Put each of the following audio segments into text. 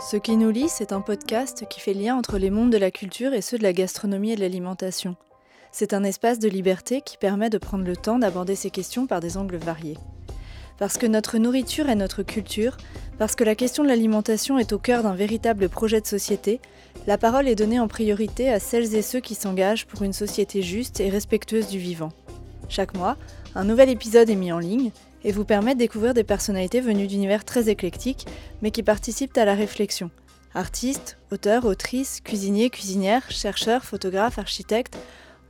Ce qui nous lie, c'est un podcast qui fait lien entre les mondes de la culture et ceux de la gastronomie et de l'alimentation. C'est un espace de liberté qui permet de prendre le temps d'aborder ces questions par des angles variés. Parce que notre nourriture est notre culture, parce que la question de l'alimentation est au cœur d'un véritable projet de société, la parole est donnée en priorité à celles et ceux qui s'engagent pour une société juste et respectueuse du vivant. Chaque mois, un nouvel épisode est mis en ligne et vous permet de découvrir des personnalités venues d'univers très éclectiques, mais qui participent à la réflexion. Artistes, auteurs, autrices, cuisiniers, cuisinières, chercheurs, photographes, architectes,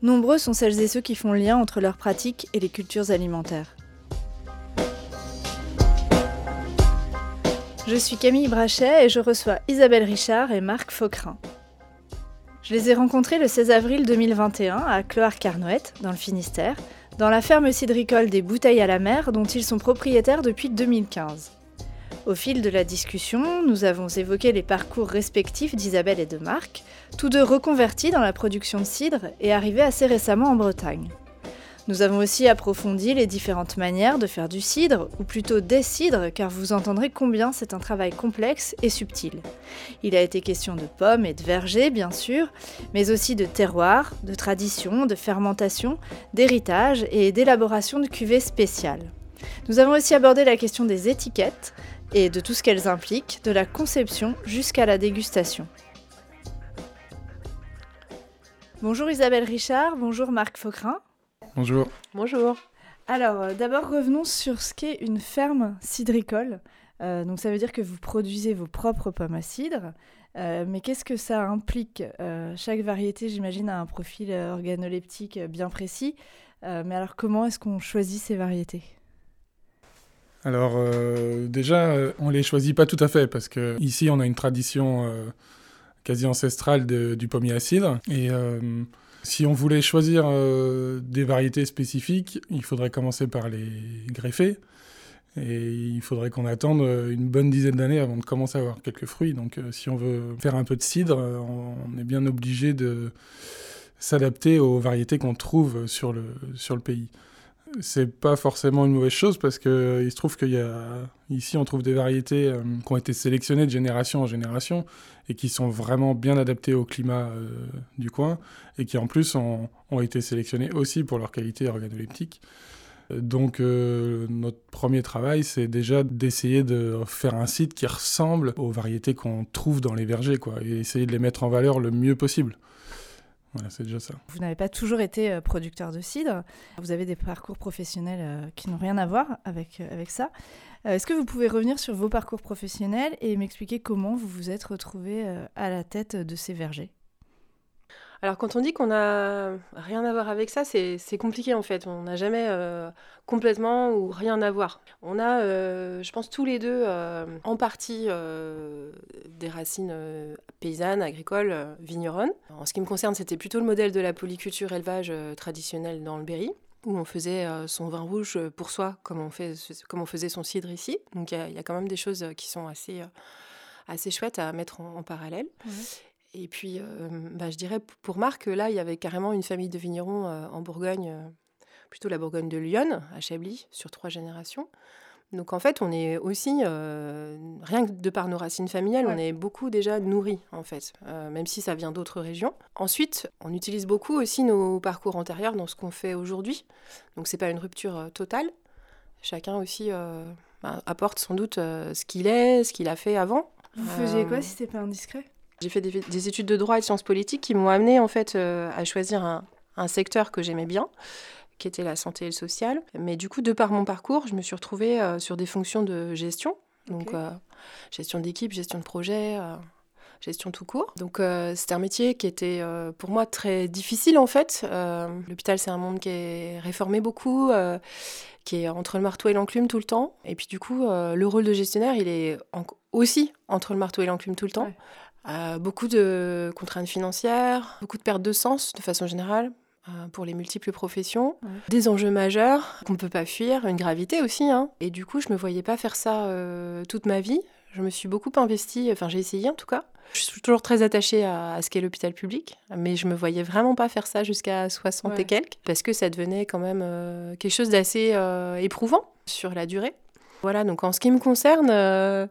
nombreux sont celles et ceux qui font lien entre leurs pratiques et les cultures alimentaires. Je suis Camille Brachet et je reçois Isabelle Richard et Marc Faucrin. Je les ai rencontrés le 16 avril 2021 à Cloire-Carnoët, dans le Finistère, dans la ferme cidricole des Bouteilles à la mer dont ils sont propriétaires depuis 2015. Au fil de la discussion, nous avons évoqué les parcours respectifs d'Isabelle et de Marc, tous deux reconvertis dans la production de cidre et arrivés assez récemment en Bretagne. Nous avons aussi approfondi les différentes manières de faire du cidre, ou plutôt des cidres, car vous entendrez combien c'est un travail complexe et subtil. Il a été question de pommes et de vergers, bien sûr, mais aussi de terroir, de tradition, de fermentation, d'héritage et d'élaboration de cuvées spéciales. Nous avons aussi abordé la question des étiquettes et de tout ce qu'elles impliquent, de la conception jusqu'à la dégustation. Bonjour Isabelle Richard, bonjour Marc Faucrin. Bonjour. Bonjour. Alors, euh, d'abord, revenons sur ce qu'est une ferme cidricole. Euh, donc, ça veut dire que vous produisez vos propres pommes à cidre. Euh, mais qu'est-ce que ça implique? Chaque variété, j'imagine, a un profil organoleptique bien précis. mais alors, comment est-ce qu'on choisit ces variétés? Alors, déjà, on les choisit pas tout à fait parce que ici, on a une tradition quasi ancestrale du pommier à cidre. Et si on voulait choisir euh, des variétés spécifiques, il faudrait commencer par les greffer. Et il faudrait qu'on attende euh, une bonne dizaine d'années avant de commencer à avoir quelques fruits. Donc euh, si on veut faire un peu de cidre, on est bien obligé de s'adapter aux variétés qu'on trouve sur le, sur le pays c'est pas forcément une mauvaise chose parce que euh, il se trouve qu'il y a ici on trouve des variétés euh, qui ont été sélectionnées de génération en génération et qui sont vraiment bien adaptées au climat euh, du coin et qui en plus ont, été sélectionnées aussi pour leur qualité organoleptique. Donc notre premier travail c'est déjà d'essayer de faire un site qui ressemble aux variétés qu'on trouve dans les vergers quoi et essayer de les mettre en valeur le mieux possible. Vous n'avez pas toujours été euh, producteur de cidre. Vous avez des parcours professionnels euh, qui n'ont rien à voir avec, euh, avec ça. Est-ce que vous pouvez revenir sur vos parcours professionnels et m'expliquer comment vous vous êtes retrouvé à la tête de ces vergers? Alors quand on dit qu'on n'a rien à voir avec ça, c'est compliqué en fait. On n'a jamais euh, complètement ou rien à voir. On a, euh, je pense, tous les deux euh, en partie des racines paysannes, agricoles, vigneronnes. En ce qui me concerne, c'était plutôt le modèle de la polyculture élevage traditionnelle dans le Berry où on faisait son vin rouge pour soi, comme on, fait, comme on faisait son cidre ici. Donc il y, a quand même des choses qui sont assez, assez chouettes à mettre en, parallèle. Et puis, euh, bah, je dirais pour Marc, là, il y avait carrément une famille de vignerons euh, en Bourgogne, euh, plutôt la Bourgogne de Lyon, à Chablis, sur trois générations. Donc en fait, on est aussi, rien que de par nos racines familiales, on est beaucoup déjà nourris, en fait, même si ça vient d'autres régions. Ensuite, on utilise beaucoup aussi nos parcours antérieurs dans ce qu'on fait aujourd'hui. Donc c'est pas une rupture totale. Chacun aussi bah, apporte sans doute ce qu'il est, ce qu'il a fait avant. Vous faisiez quoi si c'était pas indiscret? J'ai fait des, études de droit et de sciences politiques qui m'ont amené en fait euh, à choisir un, secteur que j'aimais bien qui était la santé et le social. Mais du coup, de par mon parcours, je me suis retrouvée euh, sur des fonctions de gestion. Donc, euh, gestion d'équipe, gestion de projet, gestion tout court. Donc, c'était un métier qui était pour moi très difficile en fait. L'hôpital, c'est un monde qui est réformé beaucoup, qui est entre le marteau et l'enclume tout le temps. Et puis, du coup, le rôle de gestionnaire, il est aussi entre le marteau et l'enclume tout le temps. Euh, beaucoup de contraintes financières, beaucoup de pertes de sens de façon générale euh, pour les multiples professions, des enjeux majeurs qu'on ne peut pas fuir, une gravité aussi. Hein. Et du coup, je ne me voyais pas faire ça euh, toute ma vie. Je me suis beaucoup investie, enfin j'ai essayé en tout cas. Je suis toujours très attachée à, ce qu'est l'hôpital public, mais je me voyais vraiment pas faire ça jusqu'à 60 et quelques, parce que ça devenait quand même quelque chose d'assez éprouvant sur la durée. Voilà, donc en ce qui me concerne,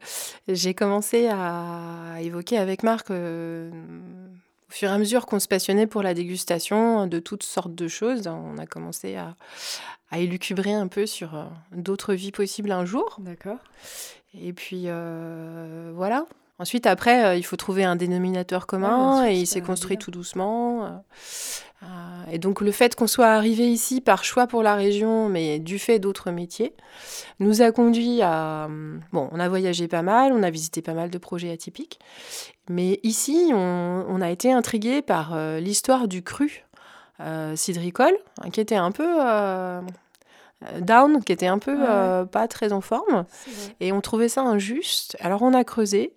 j'ai commencé à évoquer avec Marc au fur et à mesure qu'on se passionnait pour la dégustation de toutes sortes de choses, on a commencé à, à élucubrer un peu sur euh, d'autres vies possibles un jour. D'accord. Et puis euh, voilà. Ensuite, après, euh, il faut trouver un dénominateur commun et il s'est construit tout doucement. et donc, le fait qu'on soit arrivé ici par choix pour la région, mais du fait d'autres métiers, nous a conduit à. Bon, on a voyagé pas mal, on a visité pas mal de projets atypiques. Mais ici, on, a été intrigué par l'histoire du cru euh, cidricole, hein, qui était un peu euh, down, qui était un peu euh, pas très en forme. Et on trouvait ça injuste. Alors on a creusé.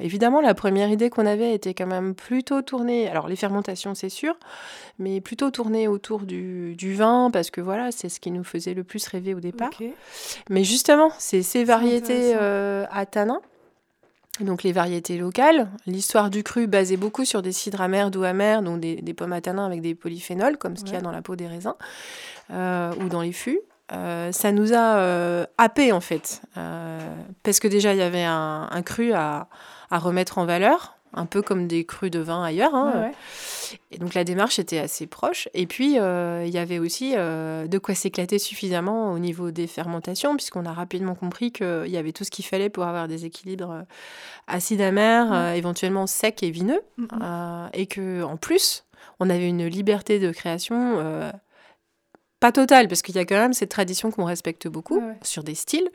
Évidemment, la première idée qu'on avait était quand même plutôt tournée, alors les fermentations c'est sûr, mais plutôt tournée autour du, vin, parce que voilà, c'est ce qui nous faisait le plus rêver au départ. Mais justement, c'est ces variétés à tanin donc les variétés locales. L'histoire du cru basée beaucoup sur des cidres amers, doux amers, donc des, pommes à tanin avec des polyphénols, comme ce qu'il y a dans la peau des raisins euh, ou dans les fûts. Euh, ça nous a euh, happé en fait, parce que déjà il y avait un, cru à, remettre en valeur, un peu comme des crus de vin ailleurs. Hein. Et donc la démarche était assez proche. Et puis euh, il y avait aussi euh, de quoi s'éclater suffisamment au niveau des fermentations, puisqu'on a rapidement compris qu'il y avait tout ce qu'il fallait pour avoir des équilibres euh, acides amers, éventuellement secs et vineux, et que en plus on avait une liberté de création pas totale, parce qu'il y a quand même cette tradition qu'on respecte beaucoup sur des styles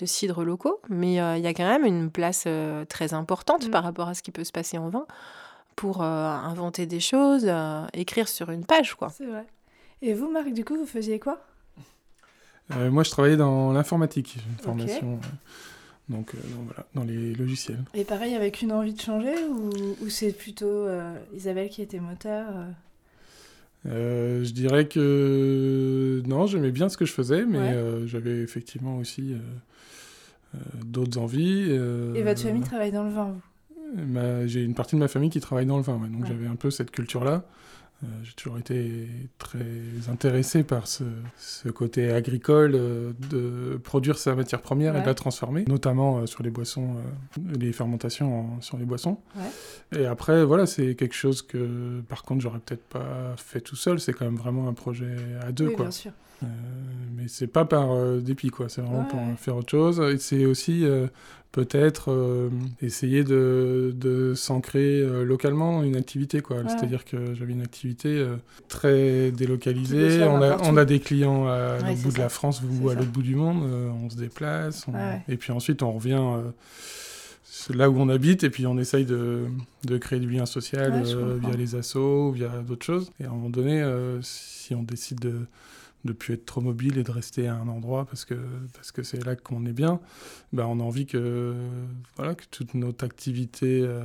de cidres locaux, mais il y a quand même une place très importante mm. par rapport à ce qui peut se passer en vin pour euh, inventer des choses, euh, écrire sur une page, quoi. C'est vrai. Et vous, Marc, du coup, vous faisiez quoi? Euh, Moi, je travaillais dans l'informatique, une formation. Donc, voilà, dans les logiciels. Et pareil, avec une envie de changer ou, c'est plutôt Isabelle qui était moteur Je dirais que non, j'aimais bien ce que je faisais, mais j'avais effectivement aussi d'autres envies. Et votre famille travaille dans le vin, vous? J'ai une partie de ma famille qui travaille dans le vin, donc j'avais un peu cette culture-là. Euh, j'ai toujours été très intéressé par ce, côté agricole euh, de produire sa matière première et de la transformer, notamment euh, sur les boissons, les fermentations sur les boissons. Et après, voilà, c'est quelque chose que, par contre, j'aurais peut-être pas fait tout seul. C'est quand même vraiment un projet à deux, oui, quoi. Bien sûr. mais c'est pas par dépit, quoi. C'est vraiment pour faire autre chose. Et c'est aussi peut-être euh, essayer de, de s'ancrer euh, localement une activité. quoi. C'est-à-dire que j'avais une activité euh, très délocalisée. On a, on a, des clients à l'autre bout de la France ou à l'autre bout du monde. on se déplace. Et puis ensuite, on revient là où on habite et puis on essaye de, de créer du lien social via les assos, via d'autres choses. Et à un moment donné, si on décide de de plus être trop mobile et de rester à un endroit parce que parce que c'est là qu'on est bien, ben on a envie que voilà que toute notre activité euh,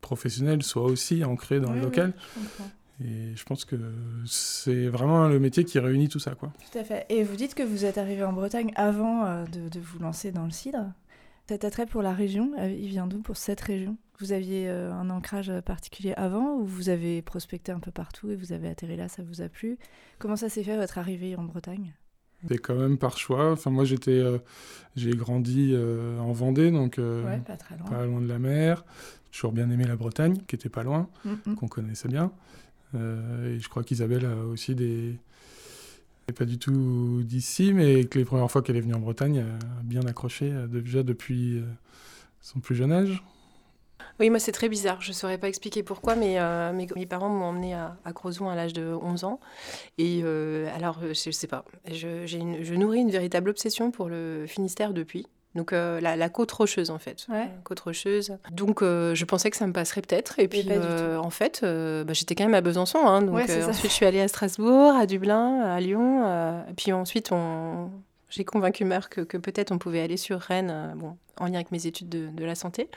professionnelle soit aussi ancrée dans le local. et je pense que c'est vraiment le métier qui réunit tout ça. Quoi. Tout à fait. Et vous dites que vous êtes arrivé en Bretagne avant euh, de, de, vous lancer dans le cidre? Cet attrait pour la région, euh, il vient d'où pour cette région? Vous aviez euh, un ancrage particulier avant ou vous avez prospecté un peu partout et vous avez atterri là, ça vous a plu? Comment ça s'est fait votre arrivée en Bretagne? C'est quand même par choix. Enfin, moi, j'étais, euh, j'ai grandi en Vendée, donc pas, loin. de la mer. J'ai toujours bien aimé la Bretagne, qui était pas loin, qu'on connaissait bien. et je crois qu'Isabelle a aussi des, pas du tout d'ici, mais que les premières fois qu'elle est venue en Bretagne, a bien accroché euh, déjà depuis euh, son plus jeune âge. Oui, moi c'est très bizarre. Je ne saurais pas expliquer pourquoi, mais euh, mes, parents m'ont emmené à, à à l'âge de 11 ans. Et alors, je ne sais pas, je nourris une véritable obsession pour le Finistère depuis. Donc euh, la, côte rocheuse en fait. Côte rocheuse. Donc euh, je pensais que ça me passerait peut-être. Et puis euh, en fait, bah, j'étais quand même à Besançon. Hein, donc ensuite je suis allée à Strasbourg, à Dublin, à Lyon. et puis ensuite on... j'ai convaincu Marc que, peut-être on pouvait aller sur Rennes, bon, en lien avec mes études de, de la santé.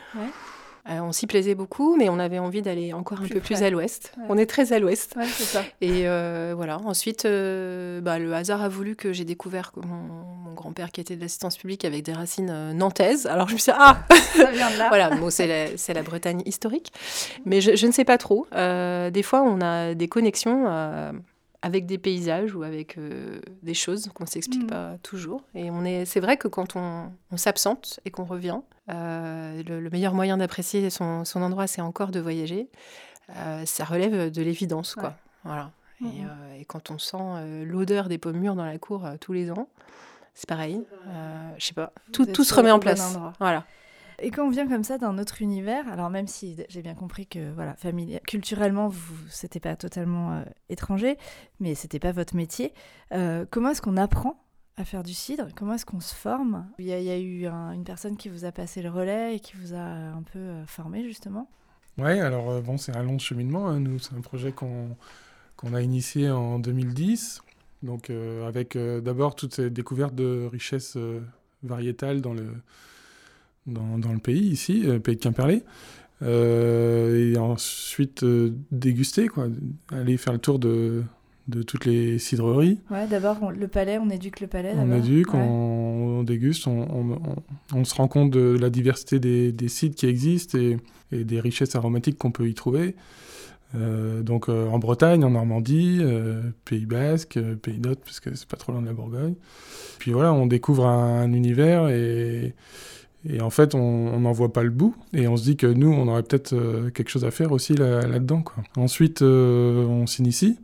Euh, on s'y plaisait beaucoup, mais on avait envie d'aller encore un peu plus à l'ouest. On est très à l'ouest. ça. Et euh, voilà. Ensuite, euh, bah, le hasard a voulu que j'ai découvert mon, grand-père qui était de l'assistance publique avec des racines nantaises. Alors je me suis dit, ah Ça vient de là. voilà, bon, c'est la, la, Bretagne historique. Mais je, ne sais pas trop. des fois, on a des connexions avec des paysages ou avec des choses qu'on ne s'explique Mm. pas toujours. Et on est, c'est vrai que quand on, on s'absente et qu'on revient, euh, le, le meilleur moyen d'apprécier son, son endroit, c'est encore de voyager. Euh, ça relève de l'évidence, quoi. Voilà. Et, Mhm. euh, et quand on sent euh, l'odeur des pommes mûres dans la cour euh, tous les ans, c'est pareil. Euh, je sais pas. Tout, tout se remet en place. Voilà. Et quand on vient comme ça d'un autre univers, alors même si j'ai bien compris que voilà, culturellement, vous c'était pas totalement euh, étranger, mais c'était pas votre métier. euh, comment est-ce qu'on apprend à faire du cidre? Comment est-ce qu'on se forme? Il y, a, eu un- une personne qui vous a passé le relais et qui vous a un peu euh, formé justement? Ouais, alors bon, c'est un long cheminement. hein, nous, c'est un projet qu'on a initié en 2010. Donc, avec d'abord toute cette découverte de richesses variétales dans le, dans, dans le pays, ici, euh, pays de Quimperlé. Euh, et ensuite, euh, déguster, quoi. Aller faire le tour de, de toutes les cidreries. Ouais, d'abord le palais, on éduque le palais. On éduque, Ouais. on, on déguste, on, on- se rend compte de la diversité des, des sites qui existent et, et des richesses aromatiques qu'on peut y trouver. Euh, donc en Bretagne, en Normandie, Pays Basque, Pays d'Hôte, parce que c'est pas trop loin de la Bourgogne. Puis voilà, on découvre un, un univers et, et en fait, on n'en voit pas le bout. Et on se dit que nous, on aurait peut-être euh, quelque chose à faire aussi là- là-dedans. quoi. Ensuite, euh, on s'initie.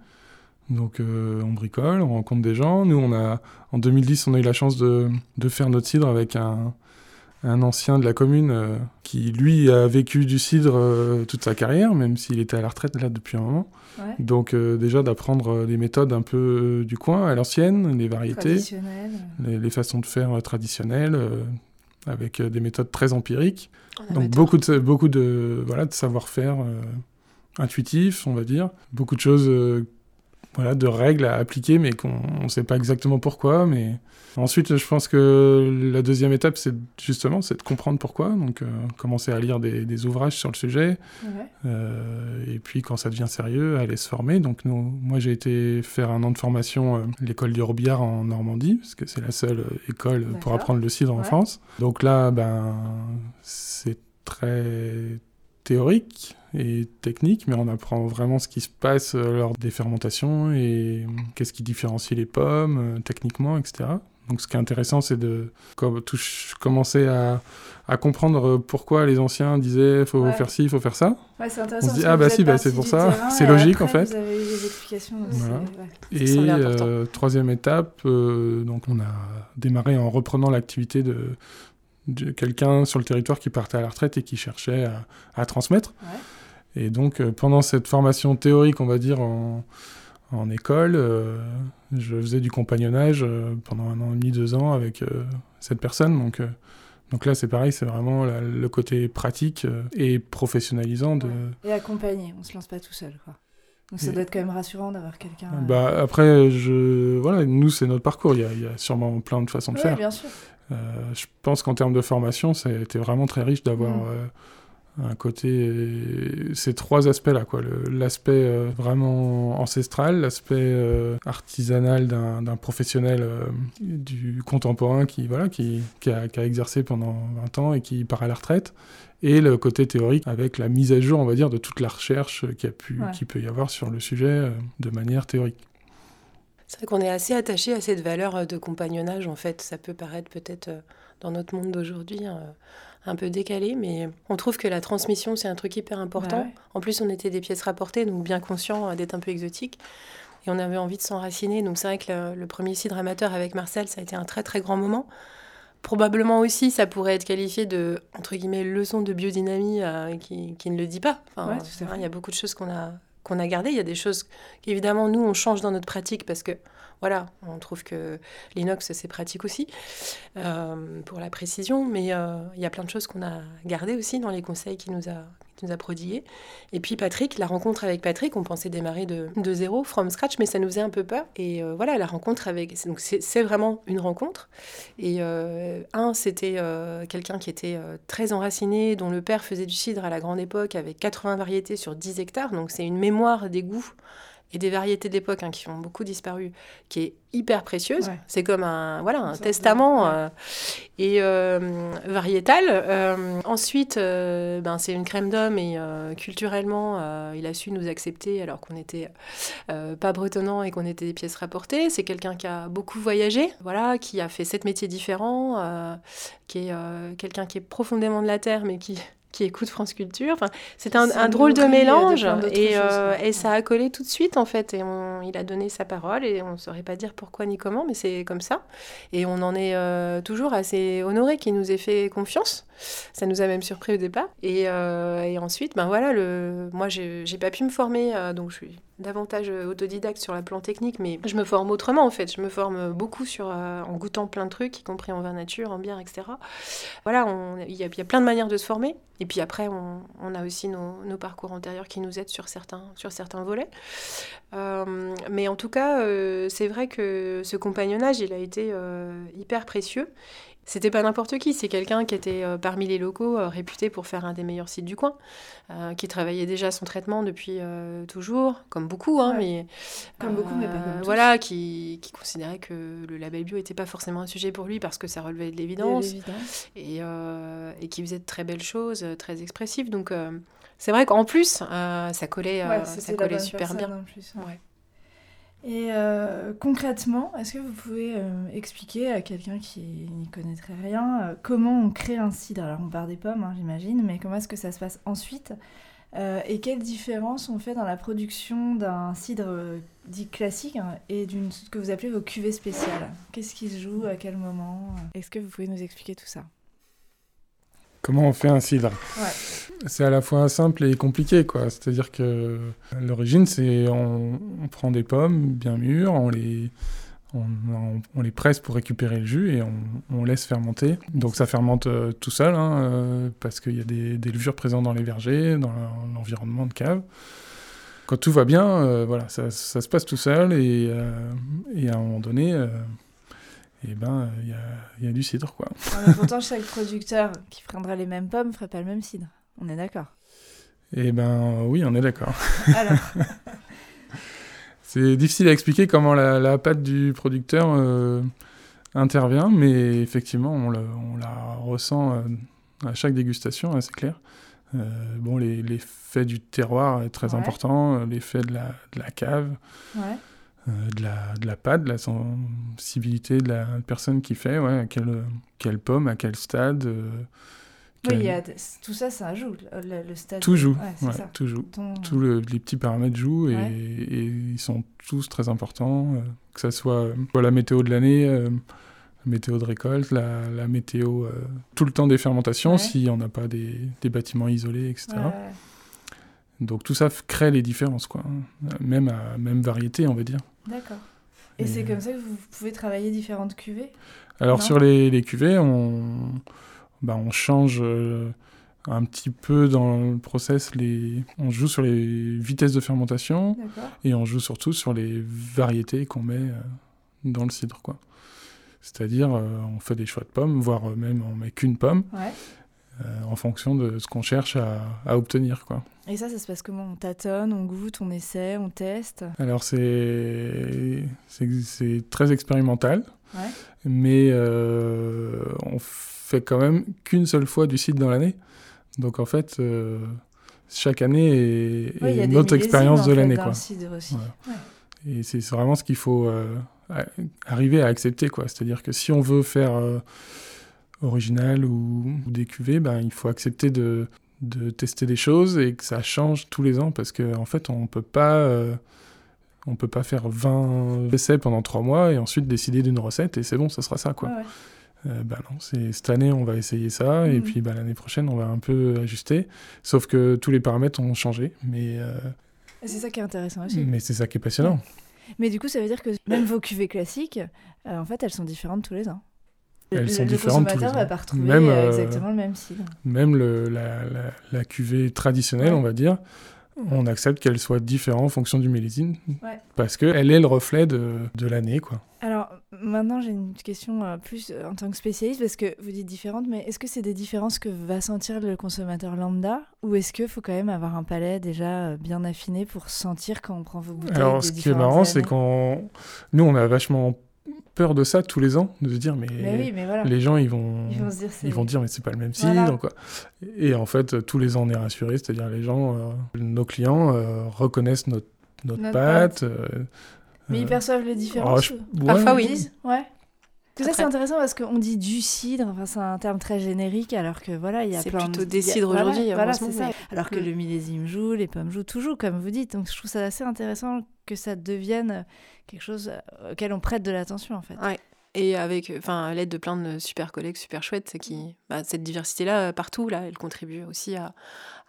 Donc euh, on bricole, on rencontre des gens. Nous, on a, en 2010, on a eu la chance de, de faire notre cidre avec un, un ancien de la commune euh, qui, lui, a vécu du cidre toute sa carrière, même s'il était à la retraite là depuis un moment. Ouais. Donc déjà d'apprendre les méthodes un peu du coin, à l'ancienne, les variétés, les, les façons de faire traditionnelles, avec euh, des méthodes très empiriques. Donc beaucoup de, beaucoup de, voilà, de savoir-faire euh, intuitif, on va dire. Beaucoup de choses, euh, voilà, de règles à appliquer, mais qu'on ne sait pas exactement pourquoi. Mais ensuite, je pense que la deuxième étape, c'est justement, c'est de comprendre pourquoi. Donc euh, commencer à lire des, des ouvrages sur le sujet. Ouais. Euh, et puis quand ça devient sérieux, aller se former. Donc nous, moi j'ai été faire un an de formation euh, à l'école du Robillard en Normandie, parce que c'est la seule école pour apprendre le cidre en. France. Donc là, ben, c'est très théorique et technique, mais on apprend vraiment ce qui se passe euh, lors des fermentations et euh, qu'est-ce qui différencie les pommes euh, techniquement, etc. Donc ce qui est intéressant, c'est de commencer à, à comprendre pourquoi les anciens disaient faut Ouais. faire ci, faut faire ça. Ouais, c'est intéressant. On se dit, ah bah si, bah c'est pour ça. C'est logique, en fait. Vous avez eu des explications. Voilà. ouais. Et euh, troisième étape, euh, donc on a démarré en reprenant l'activité de, de quelqu'un sur le territoire qui partait à la retraite et qui cherchait à, à transmettre. Ouais. Et donc euh, pendant cette formation théorique, on va dire en, en école, euh, je faisais du compagnonnage euh, pendant un an et demi, deux ans avec cette personne. Donc, donc là, c'est pareil, c'est vraiment la- le côté pratique et professionnalisant de, Ouais. Et accompagné, on se lance pas tout seul. Quoi. Donc ça Et- doit être quand même rassurant d'avoir quelqu'un. Bah, après, je... voilà, nous, c'est notre parcours. Il y, a, il y a sûrement plein de façons de faire. bien sûr. Euh, je pense qu'en termes de formation, ça a été vraiment très riche d'avoir Mm. euh, un côté. ces trois aspects-là. quoi. L'aspect euh, vraiment ancestral, l'aspect artisanal d'un professionnel du contemporain qui, voilà, qui, qui, a, qui a exercé pendant 20 ans et qui part à la retraite. Et le côté théorique avec la mise à jour, on va dire, de toute la recherche qui, a pu, Ouais. qui peut y avoir sur le sujet euh, de manière théorique. C'est vrai qu'on est assez attaché à cette valeur euh, de compagnonnage, en fait. Ça peut paraître peut-être euh, dans notre monde d'aujourd'hui euh, un peu décalé, mais on trouve que la transmission, c'est un truc hyper important. Bah ouais. En plus, on était des pièces rapportées, donc bien conscients d'être un peu exotiques. Et on avait envie de s'enraciner. Donc c'est vrai que le, le premier cidre amateur avec Marcel, ça a été un très très grand moment. Probablement aussi, ça pourrait être qualifié de, entre guillemets, leçon de biodynamie euh, qui, qui ne le dit pas. Enfin, Ouais, tout à hein. Il y a beaucoup de choses qu'on a, qu'on a gardées. Il y a des choses qu'évidemment, nous, on change dans notre pratique parce que, voilà, on trouve que l'inox, c'est pratique aussi euh, pour la précision. Mais euh, il y a plein de choses qu'on a gardées aussi dans les conseils qu'il nous a, qu'il nous a prodigués. Et puis Patrick, la rencontre avec Patrick, on pensait démarrer de, zéro, from scratch, mais ça nous faisait un peu peur. Et euh, voilà, la rencontre avec... Donc c'est vraiment une rencontre. Et euh, un, c'était euh, quelqu'un qui était très enraciné, dont le père faisait du cidre à la grande époque avec 80 variétés sur 10 hectares. Donc c'est une mémoire des goûts et des variétés d'époque hein, qui ont beaucoup disparu, qui est hyper précieuse. C'est comme un, voilà, un testament euh, et euh, variétal. Euh, ensuite, ben, c'est une crème d'homme et culturellement, il a su nous accepter alors qu'on n'était pas bretonnant et qu'on était des pièces rapportées. C'est quelqu'un qui a beaucoup voyagé, voilà, qui a fait sept métiers différents, qui est quelqu'un qui est profondément de la terre mais qui qui écoute France Culture. Enfin, c'est un, drôle de mélange et, euh, et, ça a collé tout de suite en fait. Et il a donné sa parole et on ne saurait pas dire pourquoi ni comment, mais c'est comme ça. Et on en est euh, toujours assez honoré qu'il nous ait fait confiance. Ça nous a même surpris au départ. Et, euh, et ensuite, ben voilà, le... moi j'ai pas pu me former, donc je suis davantage autodidacte sur la plan technique, mais je me forme autrement en fait. Je me forme beaucoup sur, en goûtant plein de trucs, y compris en vin nature, en bière, etc. Voilà, il y, a plein de manières de se former. Et puis après, on, a aussi nos, parcours antérieurs qui nous aident sur certains, sur certains volets. Euh, mais en tout cas, euh, c'est vrai que ce compagnonnage, il a été euh, hyper précieux. C'était pas n'importe qui, c'est quelqu'un qui était euh, parmi les locaux euh, réputé pour faire un des meilleurs sites du coin, euh, qui travaillait déjà son traitement depuis toujours, comme beaucoup, hein, mais comme beaucoup, mais pas comme voilà, qui, qui, considérait que le label bio n'était pas forcément un sujet pour lui parce que ça relevait de l'évidence, et, et qui faisait de très belles choses, très expressives. Donc c'est vrai qu'en plus, ça collait, ça collait super bien. En plus, ouais. Et euh, concrètement, est-ce que vous pouvez euh, expliquer à quelqu'un qui n'y connaîtrait rien euh, comment on crée un cidre Alors on part des pommes, hein, j'imagine, mais comment est-ce que ça se passe ensuite? Et quelle différence on fait dans la production d'un cidre dit classique hein, et d'une ce que vous appelez vos cuvées spéciales? Qu'est-ce qui se joue à quel moment? Est-ce que vous pouvez nous expliquer tout ça? Comment on fait un cidre C'est à la fois simple et compliqué, quoi. C'est-à-dire que l'origine, c'est on, prend des pommes bien mûres, on les, on, les presse pour récupérer le jus et on, laisse fermenter. Donc ça fermente euh, tout seul, hein, euh, parce qu'il y a des, levures présentes dans les vergers, dans l'environnement de cave. Quand tout va bien, euh, voilà, ça, se passe tout seul et, et à un moment donné et eh ben il y a, y, a, du cidre quoi. pourtant chaque producteur qui prendrait les mêmes pommes ferait pas le même cidre. On est d'accord. Et eh ben oui, on est d'accord. Alors. C'est difficile à expliquer comment la, la pâte du producteur euh, intervient, mais effectivement on, le, on la ressent euh, à chaque dégustation, hein, c'est clair. Euh, bon, l'effet du terroir est très important, l'effet de la, de la cave. Ouais. Euh, de, la, de la pâte, de la sensibilité de la personne qui fait, ouais, à quelle, quelle pomme, à quel stade. Euh, oui, tout ça, ça joue, le, stade. Tout joue, tout joue. Tous les petits paramètres jouent et, ils sont tous très importants, euh, que ce soit la météo de l'année, la météo de récolte, la, la météo tout le temps des fermentations, s'il n'y en a pas des, des, bâtiments isolés, etc. Donc tout ça crée les différences, quoi. Même à même variété, on va dire. D'accord. Et, c'est comme ça que vous pouvez travailler différentes cuvées? Alors sur les, les, cuvées, on, bah, on change euh, un petit peu dans le process. Les... On joue sur les vitesses de fermentation et on joue surtout sur les variétés qu'on met euh, dans le cidre. quoi. C'est-à-dire, euh, on fait des choix de pommes, voire même on met qu'une pomme. Ouais. Euh, en fonction de ce qu'on cherche à, obtenir. Quoi. Et ça, ça se passe comment? On tâtonne, on goûte, on essaie, on teste? Alors c'est, très expérimental, mais euh, on fait quand même qu'une seule fois du site dans l'année. Donc en fait, euh, chaque année est, une autre expérience de l'année. Quoi. Et c'est vraiment ce qu'il faut arriver à accepter. C'est-à-dire que si on veut faire original ou, des cuvées, ben, il faut accepter de, de, tester des choses et que ça change tous les ans parce qu'en en fait, on peut pas. Euh, on peut pas faire 20 essais pendant 3 mois et ensuite décider d'une recette et c'est bon, ça sera ça quoi. Euh, bah non, c'est cette année on va essayer ça et mhm. puis bah, l'année prochaine on va un peu ajuster. Sauf que tous les paramètres ont changé, mais euh, c'est ça qui est intéressant aussi. Mais c'est ça qui est passionnant. Mais du coup, ça veut dire que même vos cuvées classiques, en fait, elles sont différentes tous les ans. Elles sont différentes. Le consommateur va pas retrouver même, euh, exactement le même cidre. Même le, la, la, cuvée traditionnelle, on va dire, on accepte qu'elle soit différente en fonction du millésime. Parce qu'elle est le reflet de, de l'année. quoi. Alors, Maintenant, j'ai une question euh, plus euh, en tant que spécialiste, parce que vous dites différentes, mais est-ce que c'est des différences que va sentir le consommateur lambda Ou est-ce qu'il faut quand même avoir un palais déjà euh, bien affiné pour sentir quand on prend vos bouteilles Alors, ce qui est marrant, c'est qu'on. Nous, on a vachement peur de ça tous les ans, de se dire, mais, les gens, ils vont, ils vont, dire, ils vont dire mais c'est pas le même cidre. Quoi. Et en fait, tous les ans, on est rassuré, c'est-à-dire les gens, nos clients reconnaissent notre, notre, pâte. Mais ils perçoivent les différences oh, Parfois, oui. Ouais. Tout ça, c'est intéressant parce qu'on dit du cidre, enfin, c'est un terme très générique, alors que voilà, il y a plein plutôt des cidres aujourd'hui. Voilà, c'est ça. Alors que mm. le millésime joue, les pommes jouent, tout joue, comme vous dites. Donc je trouve ça assez intéressant que ça devienne quelque chose auquel on prête de l'attention, en fait. Ouais. Et avec enfin, l'aide de plein de super collègues super chouettes, qui, bah, cette diversité-là, partout, là, elle contribue aussi à,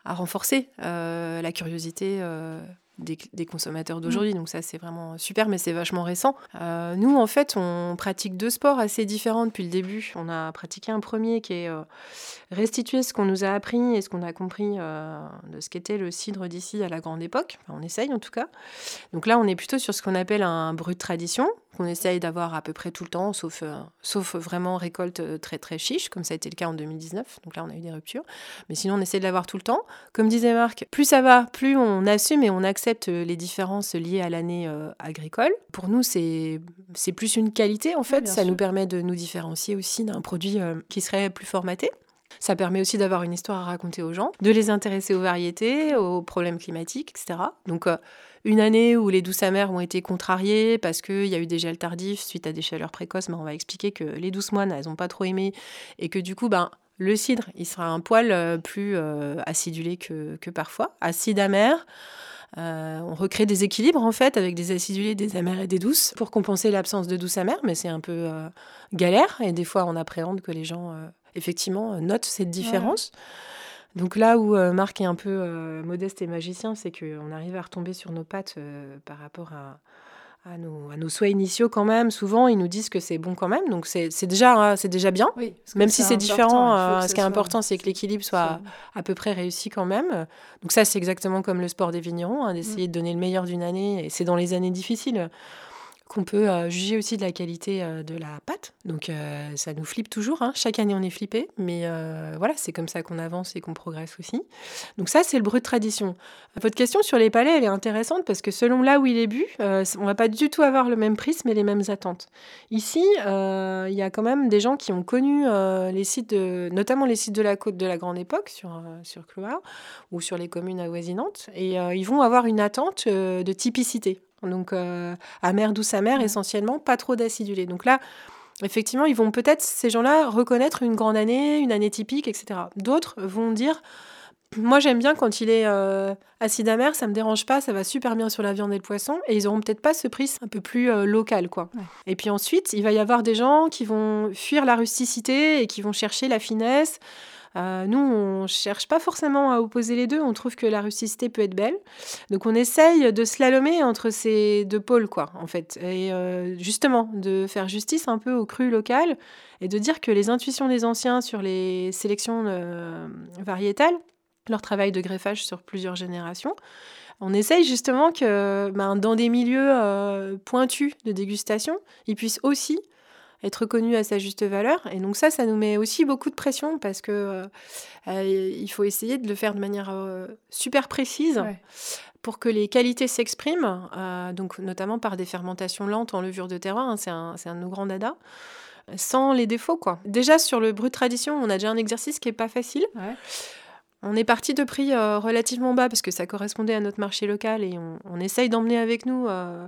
à renforcer euh, la curiosité. Euh, des, consommateurs d'aujourd'hui. Mm. Donc ça, c'est vraiment super, mais c'est vachement récent. Euh, nous, en fait, on pratique deux sports assez différents depuis le début. On a pratiqué un premier qui est euh, restituer ce qu'on nous a appris et ce qu'on a compris euh, de ce qu'était le cidre d'ici à la grande époque. on essaye en tout cas. Donc là, on est plutôt sur ce qu'on appelle un brut tradition qu'on essaye d'avoir à peu près tout le temps, sauf, sauf vraiment récolte très très chiche, comme ça a été le cas en 2019. Donc là, on a eu des ruptures. Mais sinon, on essaie de l'avoir tout le temps. Comme disait Marc, plus ça va, plus on assume et on accepte euh, les différences liées à l'année euh, agricole. Pour nous, c'est plus une qualité en fait. ça nous permet de nous différencier aussi d'un produit euh, qui serait plus formaté. Ça permet aussi d'avoir une histoire à raconter aux gens, de les intéresser aux variétés, aux problèmes climatiques, etc. Donc, une année où les douces amères ont été contrariées parce qu'il y a eu des gels tardifs suite à des chaleurs précoces, ben, on va expliquer que les douces moines, elles n'ont pas trop aimé et que du coup, ben, le cidre, il sera un poil plus acidulé que, que parfois. Acide amer, euh, on recrée des équilibres en fait avec des acidulés, des amers et des douces pour compenser l'absence de douce amère, mais c'est un peu euh, galère et des fois on appréhende que les gens euh, effectivement notent cette différence. Donc là où Marc est un peu modeste et magicien, c'est qu'on arrive à retomber sur nos pattes par rapport à, à nos, à nos, souhaits initiaux quand même. Souvent, ils nous disent que c'est bon quand même. Donc, c'est déjà, c'est déjà bien. même si c'est différent, euh, ce qui est important, c'est que l'équilibre soit à peu près réussi quand même. Donc ça, c'est exactement comme le sport des vignerons, hein, d'essayer mm. de donner le meilleur d'une année. Et c'est dans les années difficiles qu'on peut euh, juger aussi de la qualité euh, de la pâte. Donc euh, ça nous flippe toujours. Hein. Chaque année, on est flippé. Mais voilà, c'est comme ça qu'on avance et qu'on progresse aussi. Donc ça, c'est le brut tradition. Votre question sur les palais, elle est intéressante parce que selon là où il est bu, on va pas du tout avoir le même prisme et les mêmes attentes. Ici, il y a quand même des gens qui ont connu les sites, de, notamment les sites de la côte de la Grande Époque sur, sur Cloire ou sur les communes avoisinantes. Et ils vont avoir une attente de typicité. Donc, euh, amère, douce, amère, essentiellement, pas trop d'acidulé. Donc là, effectivement, ils vont peut-être, ces gens-là, reconnaître une grande année, une année typique, etc. D'autres vont dire, moi j'aime bien quand il est euh, acide amer, ça me dérange pas, ça va super bien sur la viande et le poisson, et ils auront peut-être pas ce prix un peu plus euh, local, quoi. Et puis ensuite, il va y avoir des gens qui vont fuir la rusticité et qui vont chercher la finesse, euh, nous, on cherche pas forcément à opposer les deux. On trouve que la rusticité peut être belle. Donc, on essaye de slalomer entre ces deux pôles, quoi, en fait. Et euh, justement, de faire justice un peu au cru local et de dire que les intuitions des anciens sur les sélections euh, variétales, leur travail de greffage sur plusieurs générations, on essaye justement que ben, dans des milieux pointus de dégustation, ils puissent aussi être reconnu à sa juste valeur. Et donc ça, ça nous met aussi beaucoup de pression parce que euh, euh, il faut essayer de le faire de manière euh, super précise. Pour que les qualités s'expriment, donc notamment par des fermentations lentes en levure de terroir, hein, c'est un, un, de nos grands dada, sans les défauts. quoi. Déjà sur le brut tradition, on a déjà un exercice qui est pas facile. On est parti de prix euh, relativement bas parce que ça correspondait à notre marché local et on, essaye d'emmener avec nous euh,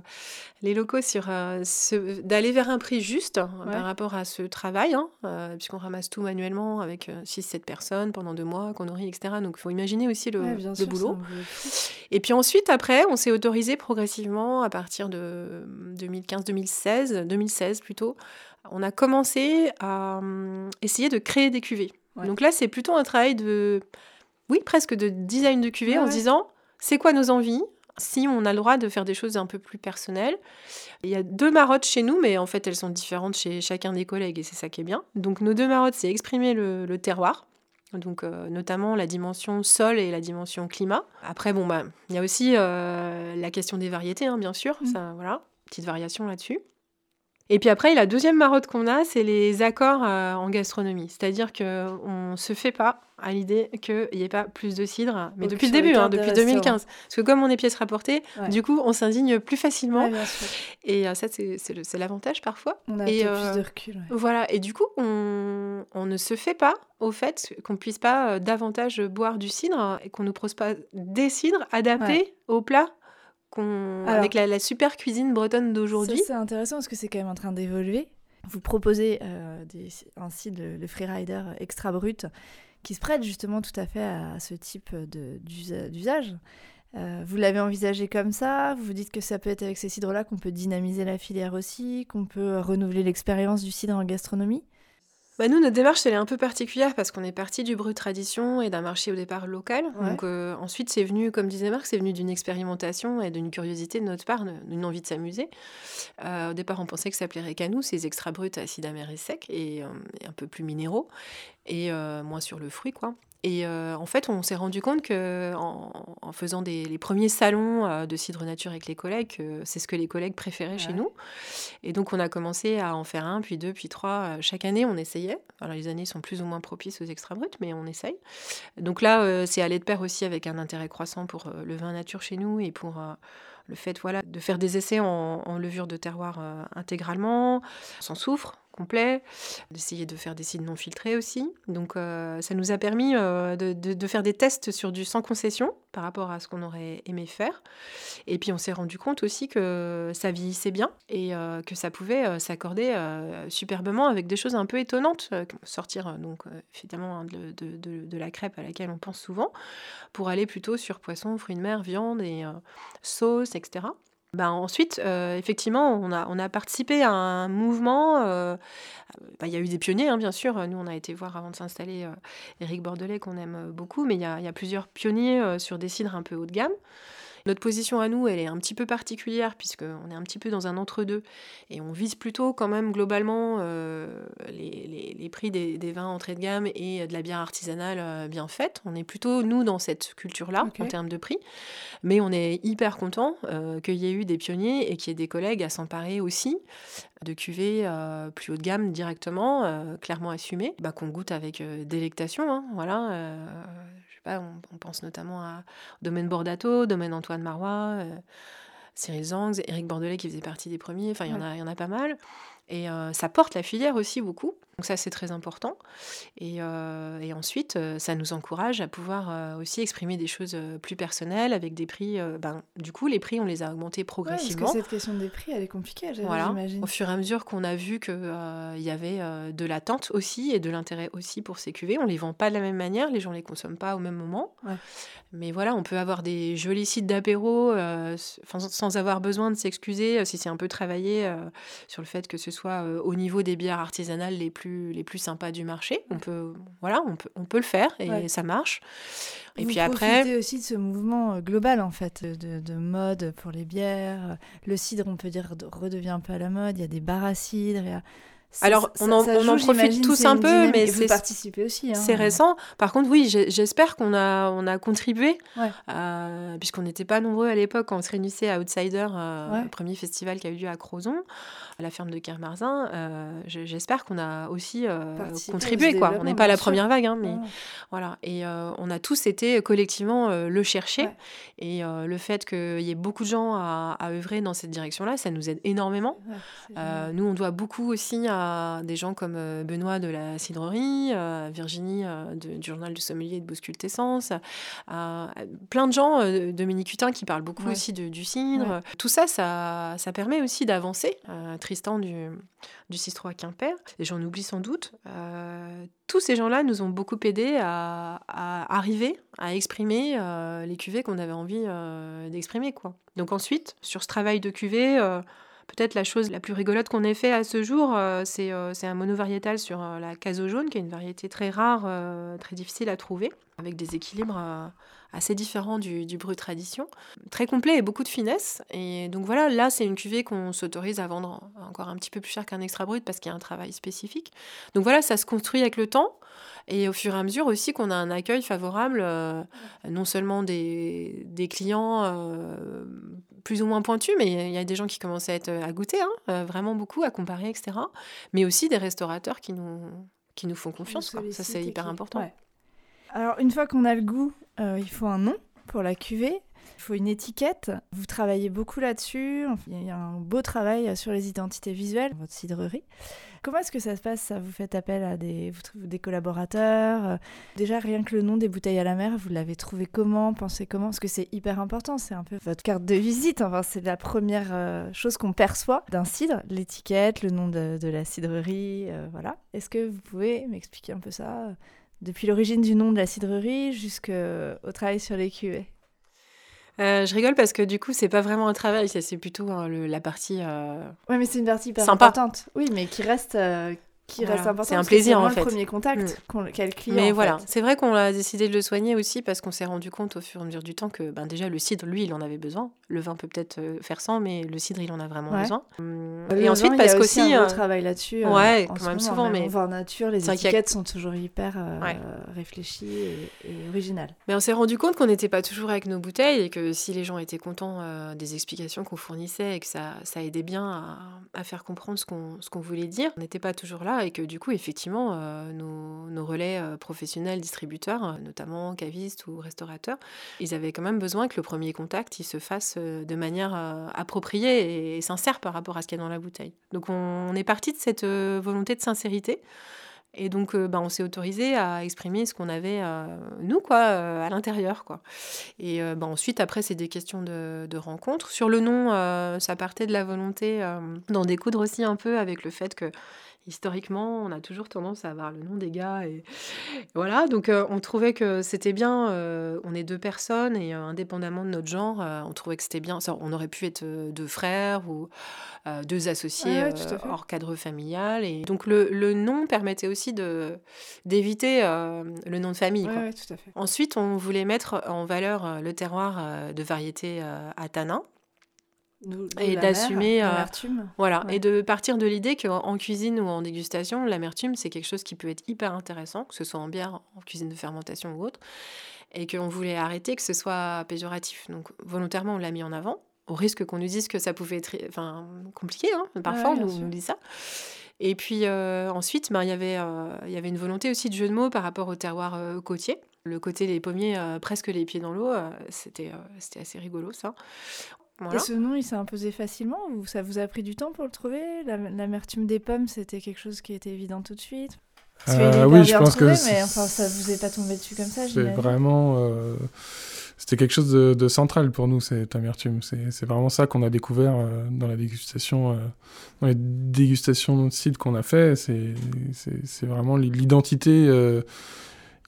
les locaux sur euh, d'aller vers un prix juste par rapport à ce travail, hein, puisqu'on ramasse tout manuellement avec 6-7 personnes pendant deux mois, qu'on nourrit, etc. Donc il faut imaginer aussi le, boulot. Et puis ensuite, après, on s'est autorisé progressivement à partir de 2015-2016, 2016 plutôt. On a commencé à hum, essayer de créer des cuvées. Donc là, c'est plutôt un travail de oui, presque de design de cuvée en se disant c'est quoi nos envies si on a le droit de faire des choses un peu plus personnelles? Il y a deux marottes chez nous, mais en fait elles sont différentes chez chacun des collègues et c'est ça qui est bien. Donc nos deux marottes, c'est exprimer le, terroir, donc euh, notamment la dimension sol et la dimension climat. Après, bon, bah, il y a aussi euh, la question des variétés, hein, bien sûr, mmh. ça, voilà, petite variation là-dessus. Et puis après, la deuxième marotte qu'on a, c'est les accords euh, en gastronomie. C'est-à-dire qu'on ne se fait pas à l'idée qu'il n'y ait pas plus de cidre, mais depuis le début, hein, depuis 2015. Parce que comme on est pièce rapportée, du coup, on s'indigne plus facilement. et euh, ça, c'est l'avantage parfois. On a et, plus de recul. Voilà, et du coup, on, on, ne se fait pas au fait qu'on puisse pas davantage boire du cidre et qu'on ne nous propose pas des cidres adaptés au plat avec la, super cuisine bretonne d'aujourd'hui. C'est intéressant parce que c'est quand même en train d'évoluer. Vous proposez euh, des, un le, le Freerider extra brut qui se prête justement tout à fait à ce type d'usage. Euh, vous l'avez envisagé comme ça Vous vous dites que ça peut être avec ces cidres-là qu'on peut dynamiser la filière aussi, qu'on peut renouveler l'expérience du cidre en gastronomie bah nous, notre démarche, elle est un peu particulière parce qu'on est parti du brut tradition et d'un marché au départ local. Donc euh, ensuite, c'est venu, comme disait Marc, c'est venu d'une expérimentation et d'une curiosité de notre part, d'une envie de s'amuser. Euh, au départ, on pensait que ça plairait qu'à nous, ces extra bruts acide amer et sec et, euh, et, un peu plus minéraux et moins sur le fruit, quoi. Et euh, en fait, on s'est rendu compte que en, faisant des, les premiers salons euh, de cidre nature avec les collègues, c'est ce que les collègues préféraient chez nous. Et donc, on a commencé à en faire un, puis deux, puis trois. Euh, chaque année, on essayait. Alors, les années sont plus ou moins propices aux extra bruts, mais on essaye. Donc là, c'est allé de pair aussi avec un intérêt croissant pour le vin nature chez nous et pour le fait voilà, de faire des essais en, en levure de terroir intégralement, sans soufre, complet, d'essayer de faire des cidres non filtrés aussi. Donc euh, ça nous a permis euh, de, faire des tests sur du sans concession par rapport à ce qu'on aurait aimé faire. Et puis on s'est rendu compte aussi que ça vieillissait bien et euh, que ça pouvait s'accorder superbement avec des choses un peu étonnantes, sortir donc évidemment hein, de, de, la crêpe à laquelle on pense souvent, pour aller plutôt sur poisson, fruits de mer, viande et sauce, etc. Bah, ensuite, euh, effectivement, on a, participé à un mouvement. Euh, bah, il y a eu des pionniers, hein, bien sûr. Nous, on a été voir avant de s'installer euh, Éric Bordelais, qu'on aime beaucoup, mais il y a, y a, plusieurs pionniers sur des cidres un peu haut de gamme. Notre position à nous, elle est un petit peu particulière puisqu'on est un petit peu dans un entre-deux et on vise plutôt quand même globalement euh, les, prix des, vins entrée de gamme et de la bière artisanale euh, bien faite. On est plutôt, nous, dans cette culture-là en termes de prix. Mais on est hyper content euh, qu'il y ait eu des pionniers et qu'il y ait des collègues à s'emparer aussi de cuvées plus haut de gamme directement, clairement assumées, bah, qu'on goûte avec délectation. Hein, voilà on, pense notamment à Domaine Bordato, Domaine Antoine Marois, euh, Cyril Zangs, Eric Bordelais qui faisait partie des premiers, enfin il y, y en a pas mal. Et euh, ça porte la filière aussi beaucoup. Donc ça, c'est très important. Et, euh, et ensuite, euh, ça nous encourage à pouvoir aussi exprimer des choses plus personnelles avec des prix. ben, du coup, les prix, on les a augmentés progressivement. parce que cette question des prix, elle est compliquée, voilà. Au fur et à mesure qu'on a vu qu'il il y avait de l'attente aussi et de l'intérêt aussi pour ces cuvées. On les vend pas de la même manière, les gens les consomment pas au même moment. Mais voilà, on peut avoir des jolis sites d'apéro sans avoir besoin de s'excuser si c'est un peu travaillé sur le fait que ce soit euh, au niveau des bières artisanales les plus, les plus sympas du marché. On peut, voilà, on peut, on peut le faire et ça marche. Et Vous puis après. aussi de ce mouvement euh, global en fait, de, de, mode pour les bières. Le cidre, on peut dire, redevient un peu à la mode. Il y a des bars à cidre. Il y a alors, on en, on en profite tous un peu, mais c'est participez aussi. Hein. C'est récent. Par contre, oui, j'espère qu'on a, on a contribué, euh, puisqu'on n'était pas nombreux à l'époque quand on se réunissait à Outsider, euh, le premier festival qui a eu lieu à Crozon, à la ferme de Kermarzin. Euh, j'espère qu'on a aussi contribué. Quoi. On n'est pas la première vague, hein, mais voilà. Et on a tous été collectivement le chercher. Et le fait qu'il y ait beaucoup de gens à, à œuvrer dans cette direction-là, ça nous aide énormément. nous, on doit beaucoup aussi à des gens comme euh, Benoît de la cidrerie, euh, Virginie euh, du journal du sommelier de Bouscultessence, plein de gens, Dominique Hutin qui parle beaucoup aussi du cidre. Tout ça, ça, ça permet aussi d'avancer. Tristan du, du 6-3 Quimper, et j'en oublie sans doute. tous ces gens-là nous ont beaucoup aidé à, arriver à exprimer les cuvées qu'on avait envie d'exprimer. quoi. Donc ensuite, sur ce travail de cuvée, Peut-être la chose la plus rigolote qu'on ait fait à ce jour, euh, euh, c'est un monovariétal sur euh, la caso jaune, qui est une variété très rare, très difficile à trouver, avec des équilibres assez différents du, du brut tradition. Très complet et beaucoup de finesse. Et donc voilà, là, c'est une cuvée qu'on s'autorise à vendre encore un petit peu plus cher qu'un extra brut parce qu'il y a un travail spécifique. Donc voilà, ça se construit avec le temps. Et au fur et à mesure aussi qu'on a un accueil favorable, non seulement des, des clients plus ou moins pointus, mais il y a des gens qui commencent à être à goûter, hein, vraiment beaucoup, à comparer, etc. Mais aussi des restaurateurs qui nous, qui nous font confiance. Ça, c'est hyper important. Alors, une fois qu'on a le goût, il faut un nom pour la cuvée. Il faut une étiquette. Vous travaillez beaucoup là-dessus. Il y a un beau travail sur les identités visuelles votre cidrerie. Comment est-ce que ça se passe Vous faites appel à des, collaborateurs Déjà, rien que le nom des bouteilles à la mer, vous l'avez trouvé comment? Pensez comment? Parce que c'est hyper important. C'est un peu votre carte de visite. Enfin, c'est la première euh, chose qu'on perçoit d'un cidre. L'étiquette, le nom de, la cidrerie. Euh, voilà. Est-ce que vous pouvez m'expliquer un peu ça? Depuis l'origine du nom de la cidrerie jusqu'au travail sur les cuvées euh, je rigole parce que du coup, c'est pas vraiment un travail, c'est plutôt hein, la partie. Euh, ouais, mais c'est une partie hyper importante. Oui, mais qui reste, euh, qui reste important. C'est un plaisir en fait. le premier contact mm. quel client. Mais voilà, c'est vrai qu'on a décidé de le soigner aussi parce qu'on s'est rendu compte au fur et à mesure du temps que ben, déjà le cidre, lui, il en avait besoin. Le vin peut peut-être euh, faire sans, mais le cidre, il en a vraiment besoin. Et ensuite, parce qu'aussi. Il y a aussi un travail là-dessus. Euh, ouais, quand même souvent. Mais en nature, les étiquettes sont toujours hyper euh, réfléchies et, originales. Mais on s'est rendu compte qu'on n'était pas toujours avec nos bouteilles et que si les gens étaient contents des explications qu'on fournissait et que ça, ça aidait bien à, à faire comprendre ce qu'on voulait dire, on n'était pas toujours là et que du coup, effectivement, euh, nos, relais euh, professionnels, distributeurs, euh, notamment cavistes ou restaurateurs, ils avaient quand même besoin que le premier contact il se fasse de manière appropriée et sincère par rapport à ce qu'il y a dans la bouteille. Donc on, est parti de cette volonté de sincérité. Et donc, bah, on s'est autorisé à exprimer ce qu'on avait, nous, quoi, à l'intérieur, quoi. Et bah, ensuite, après, c'est des questions de, rencontres. Sur le nom, ça partait de la volonté d'en découdre aussi un peu avec le fait que historiquement, on a toujours tendance à avoir le nom des gars. Et voilà, donc euh, on trouvait que c'était bien. Euh, on est deux personnes et euh, indépendamment de notre genre, on trouvait que c'était bien. Ça, on aurait pu être deux frères ou deux associés hors cadre familial. Et donc le, le nom permettait aussi de d'éviter le nom de famille. Quoi. tout à fait. Ensuite, on voulait mettre en valeur le terroir de variété à tanin et d'assumer euh, voilà. Et de partir de l'idée qu'en cuisine ou en dégustation l'amertume c'est quelque chose qui peut être hyper intéressant que ce soit en bière en cuisine de fermentation ou autre et qu'on voulait arrêter que ce soit péjoratif. Donc volontairement on l'a mis en avant au risque qu'on nous dise que ça pouvait être enfin compliqué hein. parfois on nous, dit ça. Et puis euh, ensuite ben, euh, il y avait une volonté aussi de jeu de mots par rapport au terroir côtier. Le côté des pommiers presque les pieds dans l'eau c'était c'était assez rigolo ça et ce nom, il s'est imposé facilement ou ça vous a pris du temps pour le trouver? L'amertume des pommes, c'était quelque chose qui était évident tout de suite? Euh, Oui, je pense que. Mais enfin, ça vous est pas tombé dessus comme ça, C'est vraiment. Euh, c'était quelque chose de, central pour nous, cette amertume. C'est vraiment ça qu'on a découvert euh, dans la dégustation, dans les dégustations de cidre qu'on a fait. C'est vraiment l'identité.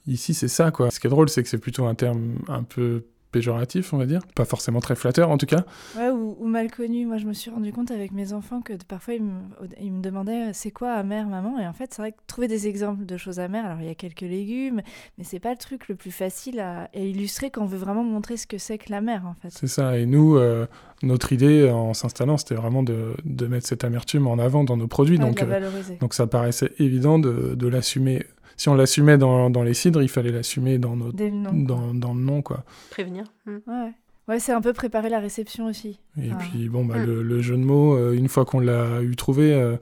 ici, c'est ça, quoi. Ce qui est drôle, c'est que c'est plutôt un terme un peu péjoratif, on va dire. Pas forcément très flatteur, en tout cas. Ouais, ou, mal connu. Moi, je me suis rendu compte avec mes enfants que parfois, ils me, ils me demandaient c'est quoi amer, maman? Et en fait, c'est vrai que trouver des exemples de choses amères, alors il y a quelques légumes, mais c'est pas le truc le plus facile à, illustrer quand on veut vraiment montrer ce que c'est que la mer, en fait. C'est ça. Et nous, euh, notre idée en s'installant, c'était vraiment de, de, mettre cette amertume en avant dans nos produits. donc, euh, donc, ça paraissait évident de, de l'assumer si on l'assumait dans, dans, les cidres, il fallait l'assumer dans, notre, dans, dans, le nom. Quoi. Prévenir. Hmm. Ouais. Ouais, c'est un peu préparer la réception aussi. Et puis, bon, bah, hmm. le, le, jeu de mots, euh, une fois qu'on l'a eu trouvé, euh,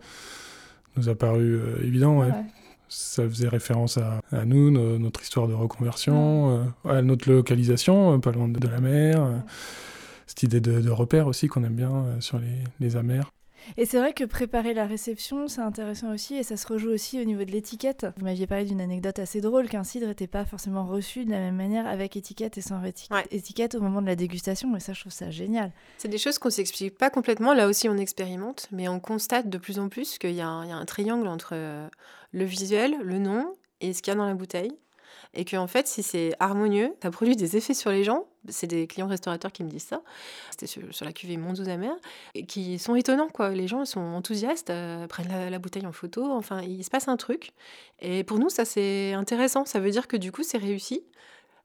nous a paru euh, évident. Ouais. Ça faisait référence à, à nous, notre histoire de reconversion, à notre localisation, pas loin de, la mer. cette idée de, de repère aussi qu'on aime bien sur les, les amers. Et c'est vrai que préparer la réception, c'est intéressant aussi, et ça se rejoue aussi au niveau de l'étiquette. Vous m'aviez parlé d'une anecdote assez drôle, qu'un cidre n'était pas forcément reçu de la même manière avec étiquette et sans étiquette au moment de la dégustation, et ça, je trouve ça génial. C'est des choses qu'on s'explique pas complètement, là aussi on expérimente, mais on constate de plus en plus qu'il y, y, a un triangle entre euh, le visuel, le nom et ce qu'il y a dans la bouteille et que en fait si c'est harmonieux ça produit des effets sur les gens. C'est des clients restaurateurs qui me disent ça. C'était sur, la cuvée et qui sont étonnants quoi. Les gens sont enthousiastes euh, prennent la, bouteille en photo. Enfin il se passe un truc. Et pour nous ça c'est intéressant. Ça veut dire que du coup c'est réussi